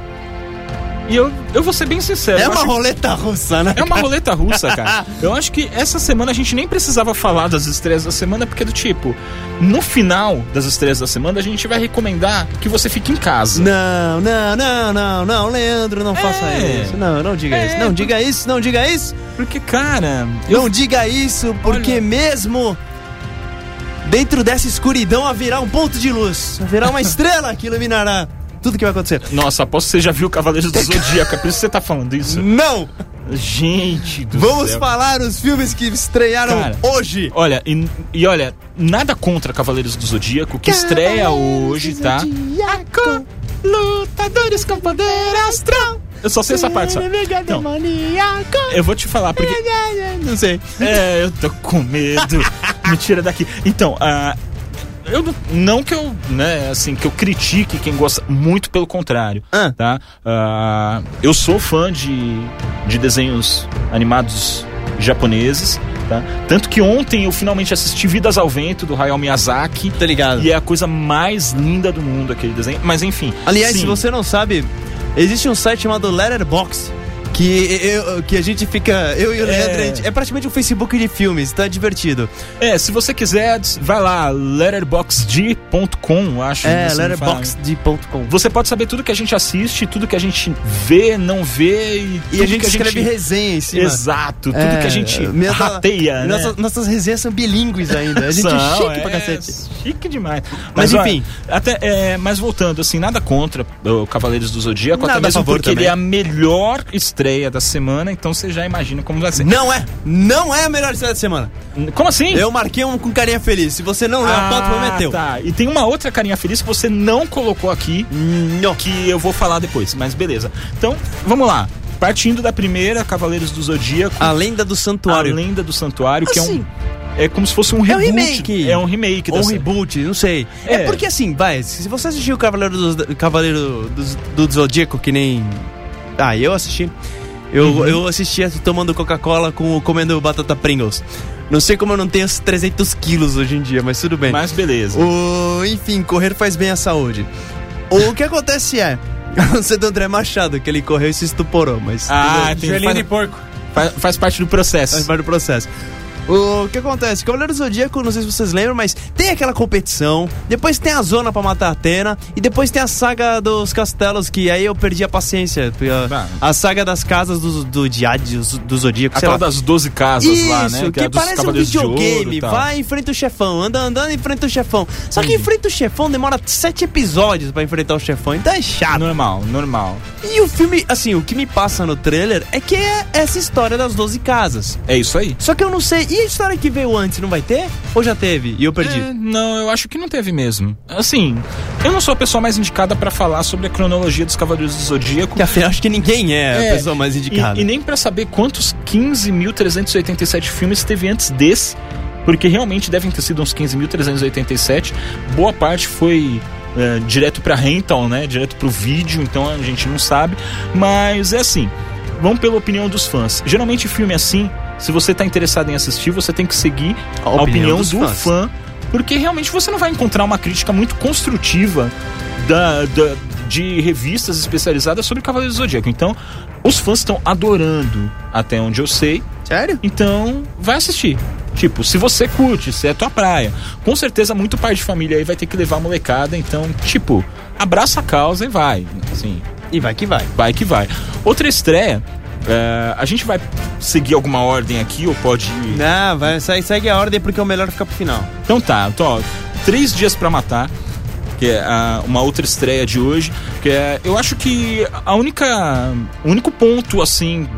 e eu, eu vou ser bem sincero. é uma roleta russa, né? É uma roleta russa, cara. Eu acho que essa semana a gente nem precisava falar das estreias da semana, porque do tipo, no final das estreias da semana a gente vai recomendar que você fique em casa. Não, não, não, não, não, Leandro, não faça É. isso. Não, não diga É, isso. Não diga isso, não diga isso. Porque, cara, eu Não diga isso, porque Olha. mesmo dentro dessa escuridão haverá um ponto de luz. Haverá uma estrela que iluminará tudo que vai acontecer. Nossa, aposto que você já viu Cavaleiros do Zodíaco, é por isso que você tá falando isso. Não! Gente do Vamos céu. falar os filmes que estrearam Cara. hoje. Olha, e, e olha, nada contra Cavaleiros do Zodíaco, que estreia hoje, tá? Zodíaco, Lutadores com poder astral. Eu só sei essa parte só. Não, eu vou te falar, porque. Não sei. É, eu tô com medo. Me tira daqui. Então, ah, eu não, que eu, né, assim, que eu critique quem gosta, muito pelo contrário, Ah. tá? Ah, eu sou fã de, de desenhos animados japoneses, tá? Tanto que ontem eu finalmente assisti Vidas ao Vento, do Hayao Miyazaki, Tá ligado. e é a coisa mais linda do mundo aquele desenho. Mas enfim. Aliás, sim. se você não sabe, existe um site chamado Letterboxd. Que, eu, que a gente fica. Eu e o É. Leandro, a gente- é praticamente um Facebook de filmes, tá divertido. É, se você quiser, vai lá, letterboxd.com, acho. É, assim, fala. letterboxd.com. Você pode saber tudo que a gente assiste, tudo que a gente vê, não vê e, E a gente escreve resenha em cima. Exato, tudo É, que a gente minha- rateia, né? Nossas, resenhas são bilíngues ainda. A gente é São, chique pra é, cacete. Chique demais. Mas, ó, enfim. até, é, mas voltando, assim, nada contra o Cavaleiros do Zodíaco, Nada até mesmo porque também. ele é a melhor estreia da semana, então você já imagina como vai ser. Não é! Não é a melhor história da semana. Como assim? Eu marquei um com carinha feliz. Se você não leu a pauta, prometeu. tá. E tem uma outra carinha feliz que você não colocou aqui, Não. que eu vou falar depois, mas beleza. Então, vamos lá. Partindo da primeira, Cavaleiros do Zodíaco, A lenda do a santuário. lenda do santuário, que é um Assim, é como se fosse um É um reboot. remake. É um remake Ou um reboot, não sei. É. É. porque assim, vai, se você assistiu o Cavaleiro, dos, Cavaleiro dos- do Zodíaco, que nem. Ah, eu assisti. Eu, Uhum. eu assistia tomando Coca-Cola com comendo batata Pringles. Não sei como eu não tenho esses 300 quilos hoje em dia, mas tudo bem. Mas beleza. O, enfim, correr faz bem à saúde. O que acontece é. Não ser do André Machado, que ele correu e se estuporou, mas. Ah, entendeu? tem- Joelhinho faz- de porco. Faz, faz parte do processo. Faz parte do processo. O que acontece? Cavaleiro do Zodíaco, não sei se vocês lembram, mas tem aquela competição, depois tem a zona pra matar a Atena, e depois tem a saga dos castelos, que aí eu perdi a paciência. A, a saga das casas do, do Diade, do Zodíaco, Aquela das 12 casas Isso, lá, né? que, é dos parece um videogame. Vai, enfrenta o chefão, anda andando, enfrenta o chefão. Só que enfrenta o chefão demora sete episódios pra enfrentar o chefão, então é chato. Normal, normal. E o filme, assim, o que me passa no trailer é que é essa história das 12 casas. É isso aí. Só que eu não sei, e a história que veio antes, não vai ter? Ou já teve? E eu perdi? É, não, eu acho que não teve mesmo. Assim, eu não sou a pessoa mais indicada pra falar sobre a cronologia dos Cavaleiros do Zodíaco. Que afinal acho que ninguém é, É, a pessoa mais indicada. E, e nem pra saber quantos 15.387 filmes teve antes desse, porque realmente devem ter sido uns 15.387. Boa parte foi é, direto pra rental, né? Direto pro vídeo, então a gente não sabe. Mas é assim, vamos pela opinião dos fãs. Geralmente filme assim, se você tá interessado em assistir, você tem que seguir a, A opinião opinião, dos do fã, porque realmente você não vai encontrar uma crítica muito construtiva da, da- de revistas especializadas sobre Cavaleiros do Zodíaco. Então, os fãs estão adorando, até onde eu sei. Sério? Então, vai assistir. Tipo, se você curte, se é tua praia, com certeza muito pai de família aí vai ter que levar a molecada. Então, tipo, abraça a causa e vai. Assim, E vai que vai. vai que vai. Outra estreia, é, a gente vai seguir alguma ordem aqui ou pode? Não, vai, segue, a ordem porque é o melhor ficar pro final. Então tá, então, ó, Três Dias pra Matar, que é a- uma outra estreia de hoje, que é, eu acho que a única, o único ponto, assim,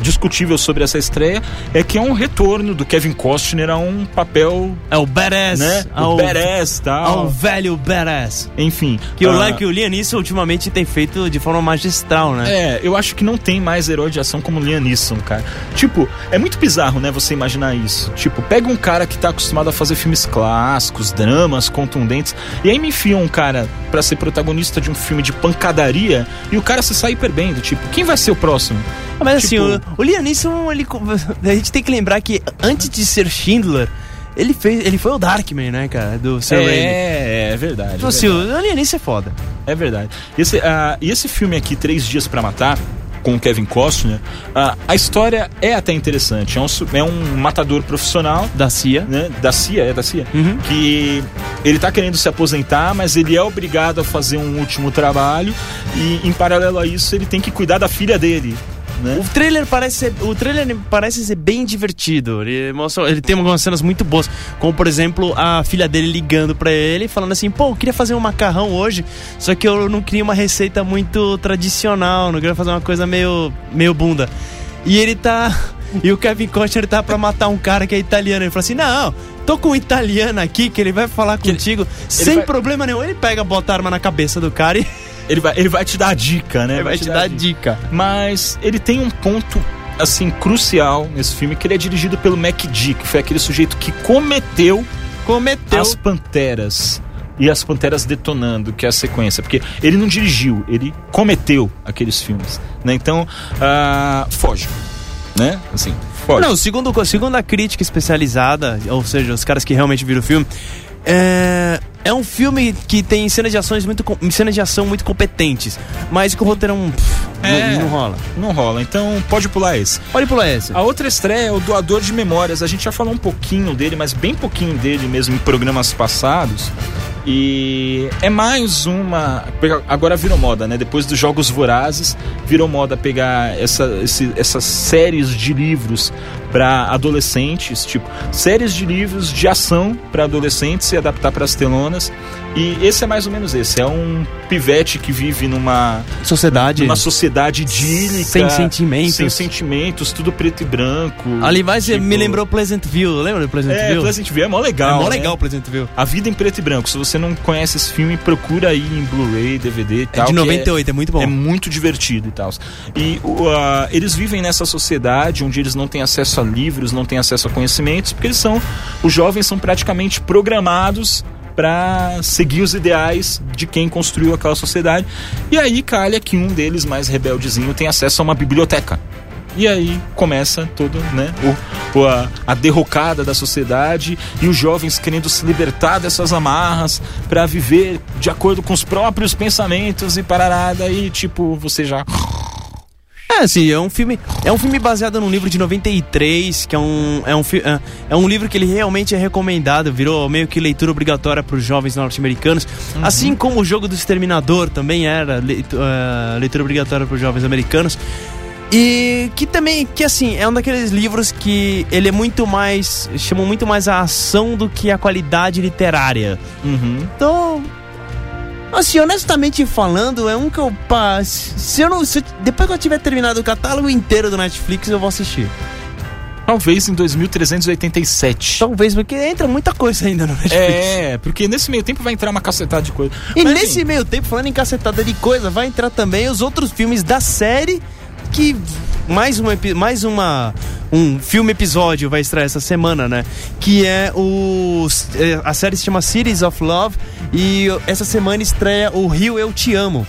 discutível sobre essa estreia é que é um retorno do Kevin Costner a um papel, É o badass. né, Ao, o badass e ao tal, velho badass. enfim. Que o, like, o Liam Neeson ultimamente tem feito de forma magistral, né? É, eu acho que não tem mais herói de ação como Liam Neeson, cara. Tipo, é muito bizarro, né, você imaginar isso. Tipo, pega um cara que tá acostumado a fazer filmes clássicos, dramas contundentes, e aí me enfia um cara pra ser protagonista de um filme de pancadaria e o cara se sai hiper bem, do tipo, quem vai ser o próximo? Mas assim, Tipo- o, o Neeson, ele, a gente tem que lembrar que antes de ser Schindler, ele, fez, ele foi o Darkman, né, cara? Do Sam Raimi. É, é verdade. Então, é assim, verdade. o Neeson é foda. É verdade. E esse, ah, e esse filme aqui, Três Dias pra Matar, com o Kevin Costner, ah, a história é até interessante. É um, é um matador profissional Da CIA. né, da CIA, é da CIA, Uhum. que ele tá querendo se aposentar, mas ele é obrigado a fazer um último trabalho e em paralelo a isso ele tem que cuidar da filha dele, né? O trailer parece ser, o trailer parece ser bem divertido. Ele mostra, ele tem algumas cenas muito boas, como por exemplo a filha dele ligando pra ele, falando assim: "Pô, eu queria fazer um macarrão hoje, só que eu não queria uma receita muito tradicional, não queria fazer uma coisa meio meio bunda". E ele tá e o Kevin Costner tá pra matar um cara que é italiano. Ele fala assim: "Não, tô com um italiano aqui que ele vai falar contigo sem vai- problema nenhum". Ele pega, bota a arma na cabeça do cara e Ele vai, ele vai te dar a dica, né? ele vai te dar a dica. Mas ele tem um ponto assim crucial nesse filme que ele é dirigido pelo Mac D, que foi aquele sujeito que cometeu Cometeu as Panteras e as Panteras detonando, que é a sequência, porque ele não dirigiu, ele cometeu aqueles filmes, né? Então, ah, foge, né? Assim, foge. Não, segundo, segundo a crítica especializada, ou seja, os caras que realmente viram o filme, é, é um filme que tem cenas de ações muito cenas de ação muito competentes, mas que o roteiro pff, É. não, não rola. Não rola, então pode pular esse. Pode pular essa. A outra estreia é o Doador de Memórias. A gente já falou um pouquinho dele, mas bem pouquinho dele mesmo em programas passados. E é mais uma. Agora virou moda, né? Depois dos Jogos Vorazes, virou moda pegar essa, esse- essas séries de livros para adolescentes, tipo, séries de livros de ação para adolescentes e adaptar para as telonas. E esse é mais ou menos esse. É um pivete que vive numa Sociedade. uma sociedade idílica. Sem sentimentos. Sem sentimentos, tudo preto e branco. Ali vai ser, Tipo, me lembrou Pleasantville, lembra de É, Pleasantville? Pleasantville é mó É legal. mó né? legal Pleasantville. A Vida em Preto e Branco. Se você não conhece esse filme, procura aí em Blu-ray, DVD e É tal. de que 98, é, muito bom. É muito divertido e tal. E ah, eles vivem nessa sociedade onde eles não têm acesso a livros, não têm acesso a conhecimentos, porque eles são. Os jovens são praticamente programados para seguir os ideais de quem construiu aquela sociedade. E aí calha que um deles, mais rebeldezinho, tem acesso a uma biblioteca. E aí começa todo, né, o, a, a derrocada da sociedade e os jovens querendo se libertar dessas amarras para viver de acordo com os próprios pensamentos e parará, daí tipo, você já É, assim, é um filme. É um filme baseado num livro de 93, que é um. É um, é- é um livro que ele realmente é recomendado, virou meio que leitura obrigatória para os jovens norte-americanos. Assim como o jogo do Exterminador também era leitu- eh, leitura obrigatória para os jovens americanos. E que também, que assim, é um daqueles livros que ele é muito mais. chamam muito mais a ação do que a qualidade literária. Uhum. Então. Assim, honestamente falando, é um que eu. Pá, se eu não. se depois que eu tiver terminado o catálogo inteiro do Netflix, eu vou assistir. Talvez em 2387. Talvez, porque entra muita coisa ainda no Netflix. É, porque nesse meio tempo vai entrar uma cacetada de coisa. E Mas, nesse enfim, meio tempo, falando em cacetada de coisa, vai entrar também os outros filmes da série que mais uma mais uma um filme episódio vai estrear essa semana, né? Que é o é, a série se chama Cities of Love e essa semana estreia o Rio Eu Te Amo.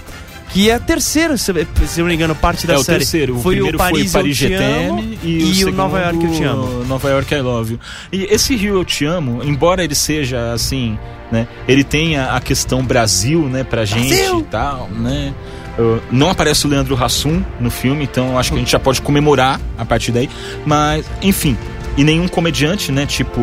Que é a terceira, se eu não me engano, parte da é o série. terceiro. O foi primeiro o Paris, foi Paris Eu Te Amo T'aime e, o, o Nova York Eu Te Amo. Nova York I Love You. E esse Rio Eu Te Amo, embora ele seja assim, né? Ele tenha a questão Brasil, né, pra gente Brasil! e tal, né? Não aparece o Leandro Hassum no filme, então acho que a gente já pode comemorar a partir daí. Mas, enfim, e nenhum comediante, né? Tipo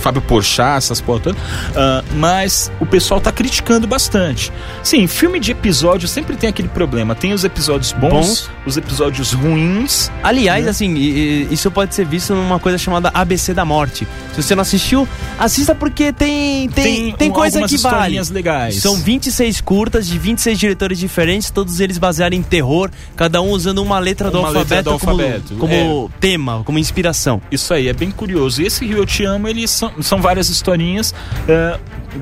Fábio Porchat, essas porra toda. Ah, mas o pessoal tá criticando bastante. Sim, filme de episódio sempre tem aquele problema. Tem os episódios bons, Bons. os episódios ruins. Aliás, assim, e- e- isso pode ser visto numa coisa chamada ABC da Morte. Se você não assistiu, assista porque tem tem, tem, um- coisa que vale. legais. São 26 curtas de 26 diretores diferentes, todos eles baseados em terror, cada um usando uma letra do Uma letra alfabeto, do alfabeto, como, como tema, como inspiração. Isso aí, é bem curioso. E esse Rio Eu Te Amo, eles são, são várias historinhas é,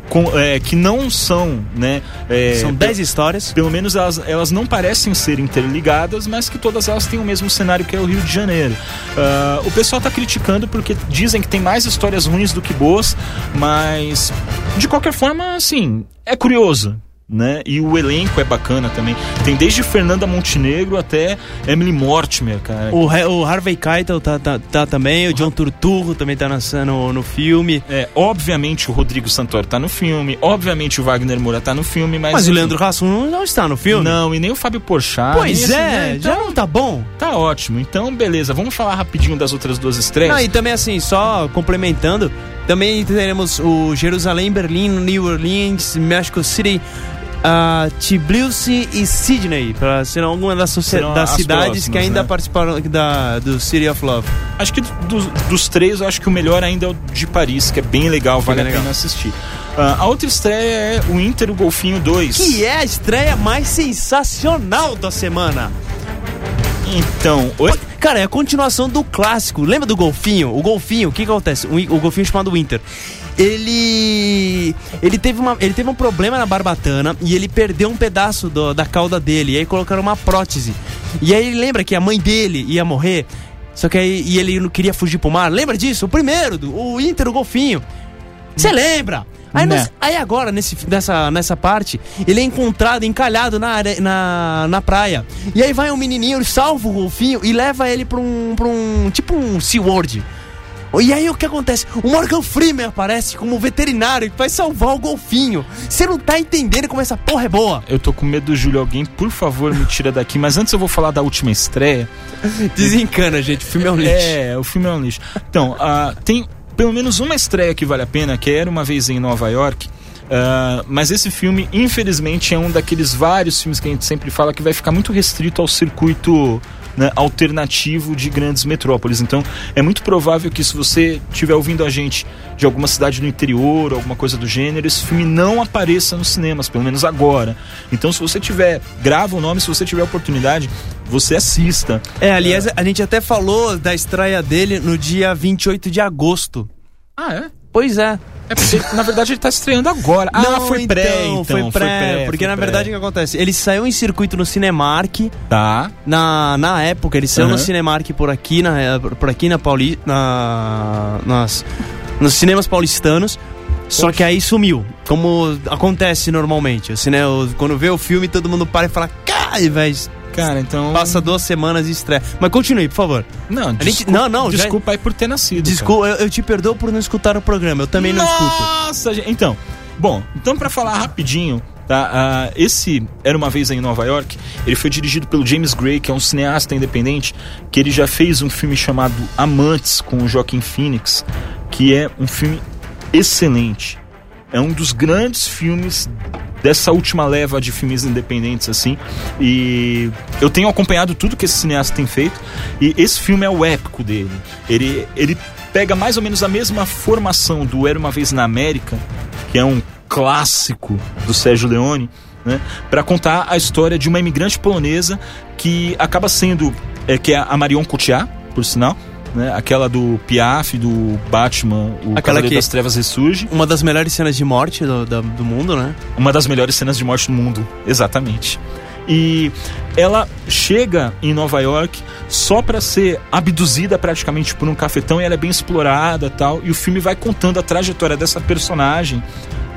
com- é, que não são, né? é, São 10 histórias. Pelo menos elas, elas não parecem ser interligadas, mas que todas elas têm o mesmo cenário que é o Rio de Janeiro. Ah, o pessoal tá criticando porque dizem que tem mais histórias ruins do que boas, mas de qualquer forma, assim, é curioso. Né? E o elenco é bacana também. Tem desde Fernanda Montenegro até Emily Mortimer, cara. O, o Harvey Keitel tá, tá, tá também, o John Turturro também tá no, no filme. É, obviamente o Rodrigo Santoro tá no filme, obviamente o Wagner Moura tá no filme, mas. Mas, o enfim, Leandro Hassum não, está no filme. Não, e nem o Fábio Porchat. Pois nem é, né? já Então, não tá bom? Tá ótimo. Então, beleza. Vamos falar rapidinho das outras duas estreias? Não, e também assim, só complementando, também teremos o Jerusalém, Berlim, New Orleans, Mexico City, uh, Tbilisi e Sydney, para ser alguma das, Serão das as cidades próximas, que ainda né? participaram da, do City of Love. Acho que dos, dos três, acho que o melhor ainda é o de Paris, que é bem legal, vale bem a pena assistir. Ah, a outra estreia é o Inter o Golfinho 2. Que é a estreia mais sensacional da semana. Então, oi? Cara, é a continuação do clássico. Lembra do golfinho? O golfinho, o que, que acontece? O, o golfinho chamado Winter. Ele. Ele teve, uma, ele teve um problema na barbatana e ele perdeu um pedaço do- da cauda dele. E aí colocaram uma prótese. E aí ele lembra que a mãe dele ia morrer. Só que aí e ele não queria fugir pro mar. Lembra disso? O primeiro, do- o Inter, o golfinho. Você lembra? Aí, Né. nós- aí agora, nesse, nessa, nessa parte, ele é encontrado encalhado na, are- na, na praia. E aí vai um menininho, salva o golfinho e leva ele pra um, pra um tipo um SeaWorld. E aí o que acontece? O Morgan Freeman aparece como veterinário que vai salvar o golfinho. Você não tá entendendo como essa porra é boa. Eu tô com medo do Júlio. Alguém, por favor, me tira daqui. Mas antes eu vou falar da última estreia. Desencana, gente. O filme é um lixo. É, o filme é um lixo. Então, ah, tem pelo menos uma estreia que vale a pena, que era uma vez em Nova York. ah, mas esse filme, infelizmente, é um daqueles vários filmes que a gente sempre fala que vai ficar muito restrito ao circuito né, alternativo de grandes metrópoles. Então, é muito provável que se você estiver ouvindo a gente de alguma cidade do interior, alguma coisa do gênero, esse filme não apareça nos cinemas, pelo menos agora. Então, se você tiver, grava o nome, se você tiver oportunidade, você assista. É, aliás, a gente até falou da estreia dele no dia 28 de agosto. Ah, é? Pois é. É porque, na verdade, ele tá estreando agora. ah, foi pré, então. Foi pré, porque foi na pré. verdade o que acontece? Ele saiu em circuito no Cinemark, Tá. na, na época, ele saiu no Aham. Cinemark por aqui, na, por aqui na Pauli, na, nas, nos cinemas paulistanos. Só que aí sumiu, como acontece normalmente. Cine, o- quando vê o filme, todo mundo para e fala, cai, velho. Cara, então. Passa duas semanas e estreia. Mas continue, por favor. Não, gente- desculpa, não, não, já- Desculpa aí por ter nascido. Desculpa, eu, eu te perdoo por não escutar o programa. Eu também não escuto. Nossa, gente. Então, bom, então pra falar rapidinho, Tá? Ah, esse Era Uma Vez em Nova York, ele foi dirigido pelo James Gray, que é um cineasta independente, que ele já fez um filme chamado Amantes, com o Joaquim Phoenix, que é um filme excelente. É um dos grandes filmes dessa última leva de filmes independentes, assim. E eu tenho acompanhado tudo que esse cineasta tem feito. E esse filme é o épico dele. Ele, ele pega mais ou menos a mesma formação do Era Uma Vez na América, que é um clássico do Sérgio Leone, né? Para contar a história de uma imigrante polonesa que acaba sendo. É, que é a Marion Cotillard, por sinal né? Aquela do Piaf, do Batman, o Aquela Cavaleiro que- das Trevas ressurge. Uma das melhores cenas de morte do, da- do mundo, né? Uma das melhores cenas de morte do mundo, exatamente. E ela chega em Nova York só para ser abduzida praticamente por um cafetão e ela é bem explorada tal. E o filme vai contando a trajetória dessa personagem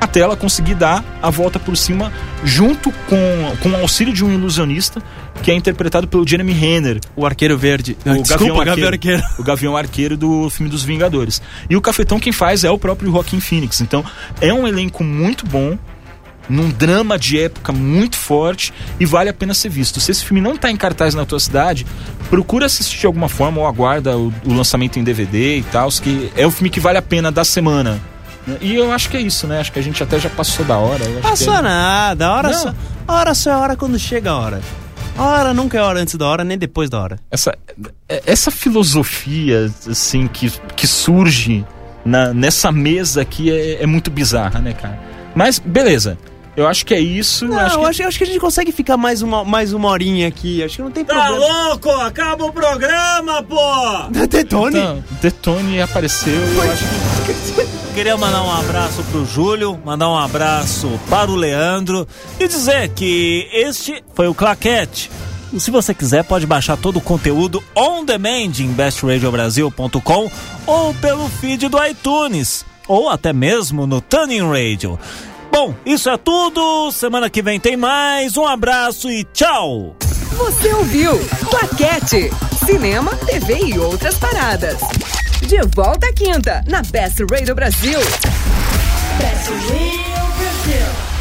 até ela conseguir dar a volta por cima junto com, com o auxílio de um ilusionista que é interpretado pelo Jeremy Renner, O Arqueiro Verde. o Desculpa, Gavião Arqueiro, Arqueiro. o Gavião Arqueiro do filme dos Vingadores. E o cafetão quem faz é o próprio Joaquim Phoenix. Então é um elenco muito bom, num drama de época muito forte e vale a pena ser visto. Se esse filme não está em cartaz na tua cidade, procura assistir de alguma forma ou aguarda o, o lançamento em DVD e tal, que é o filme que vale a pena da semana. E eu acho que é isso, né? Acho que a gente até já passou da hora. Eu acho Passou que é... nada. A hora, Não. só, a hora só é hora quando chega a hora. A hora nunca é hora antes da hora, nem depois da hora. essa, essa filosofia assim que, que surge na, nessa mesa aqui é, é muito bizarra, né, cara? Mas beleza. Eu acho que é isso. Não, acho eu que... acho, eu acho que a gente consegue ficar mais uma, mais uma horinha aqui. Acho que não tem Tá problema. louco? Acaba o programa, pô! Detone? Então, Detone apareceu. Eu acho que... Queria mandar um abraço pro Júlio, mandar um abraço para o Leandro e dizer que este foi o Claquete. Se você quiser, pode baixar todo o conteúdo on demand em bestradiobrasil.com ou pelo feed do iTunes, ou até mesmo no Tuning Radio. Bom, isso é tudo. Semana que vem tem mais. Um abraço e tchau! Você ouviu Claquete, cinema, TV e outras paradas. De volta à quinta, na Best Radio Brasil. Best Radio Brasil.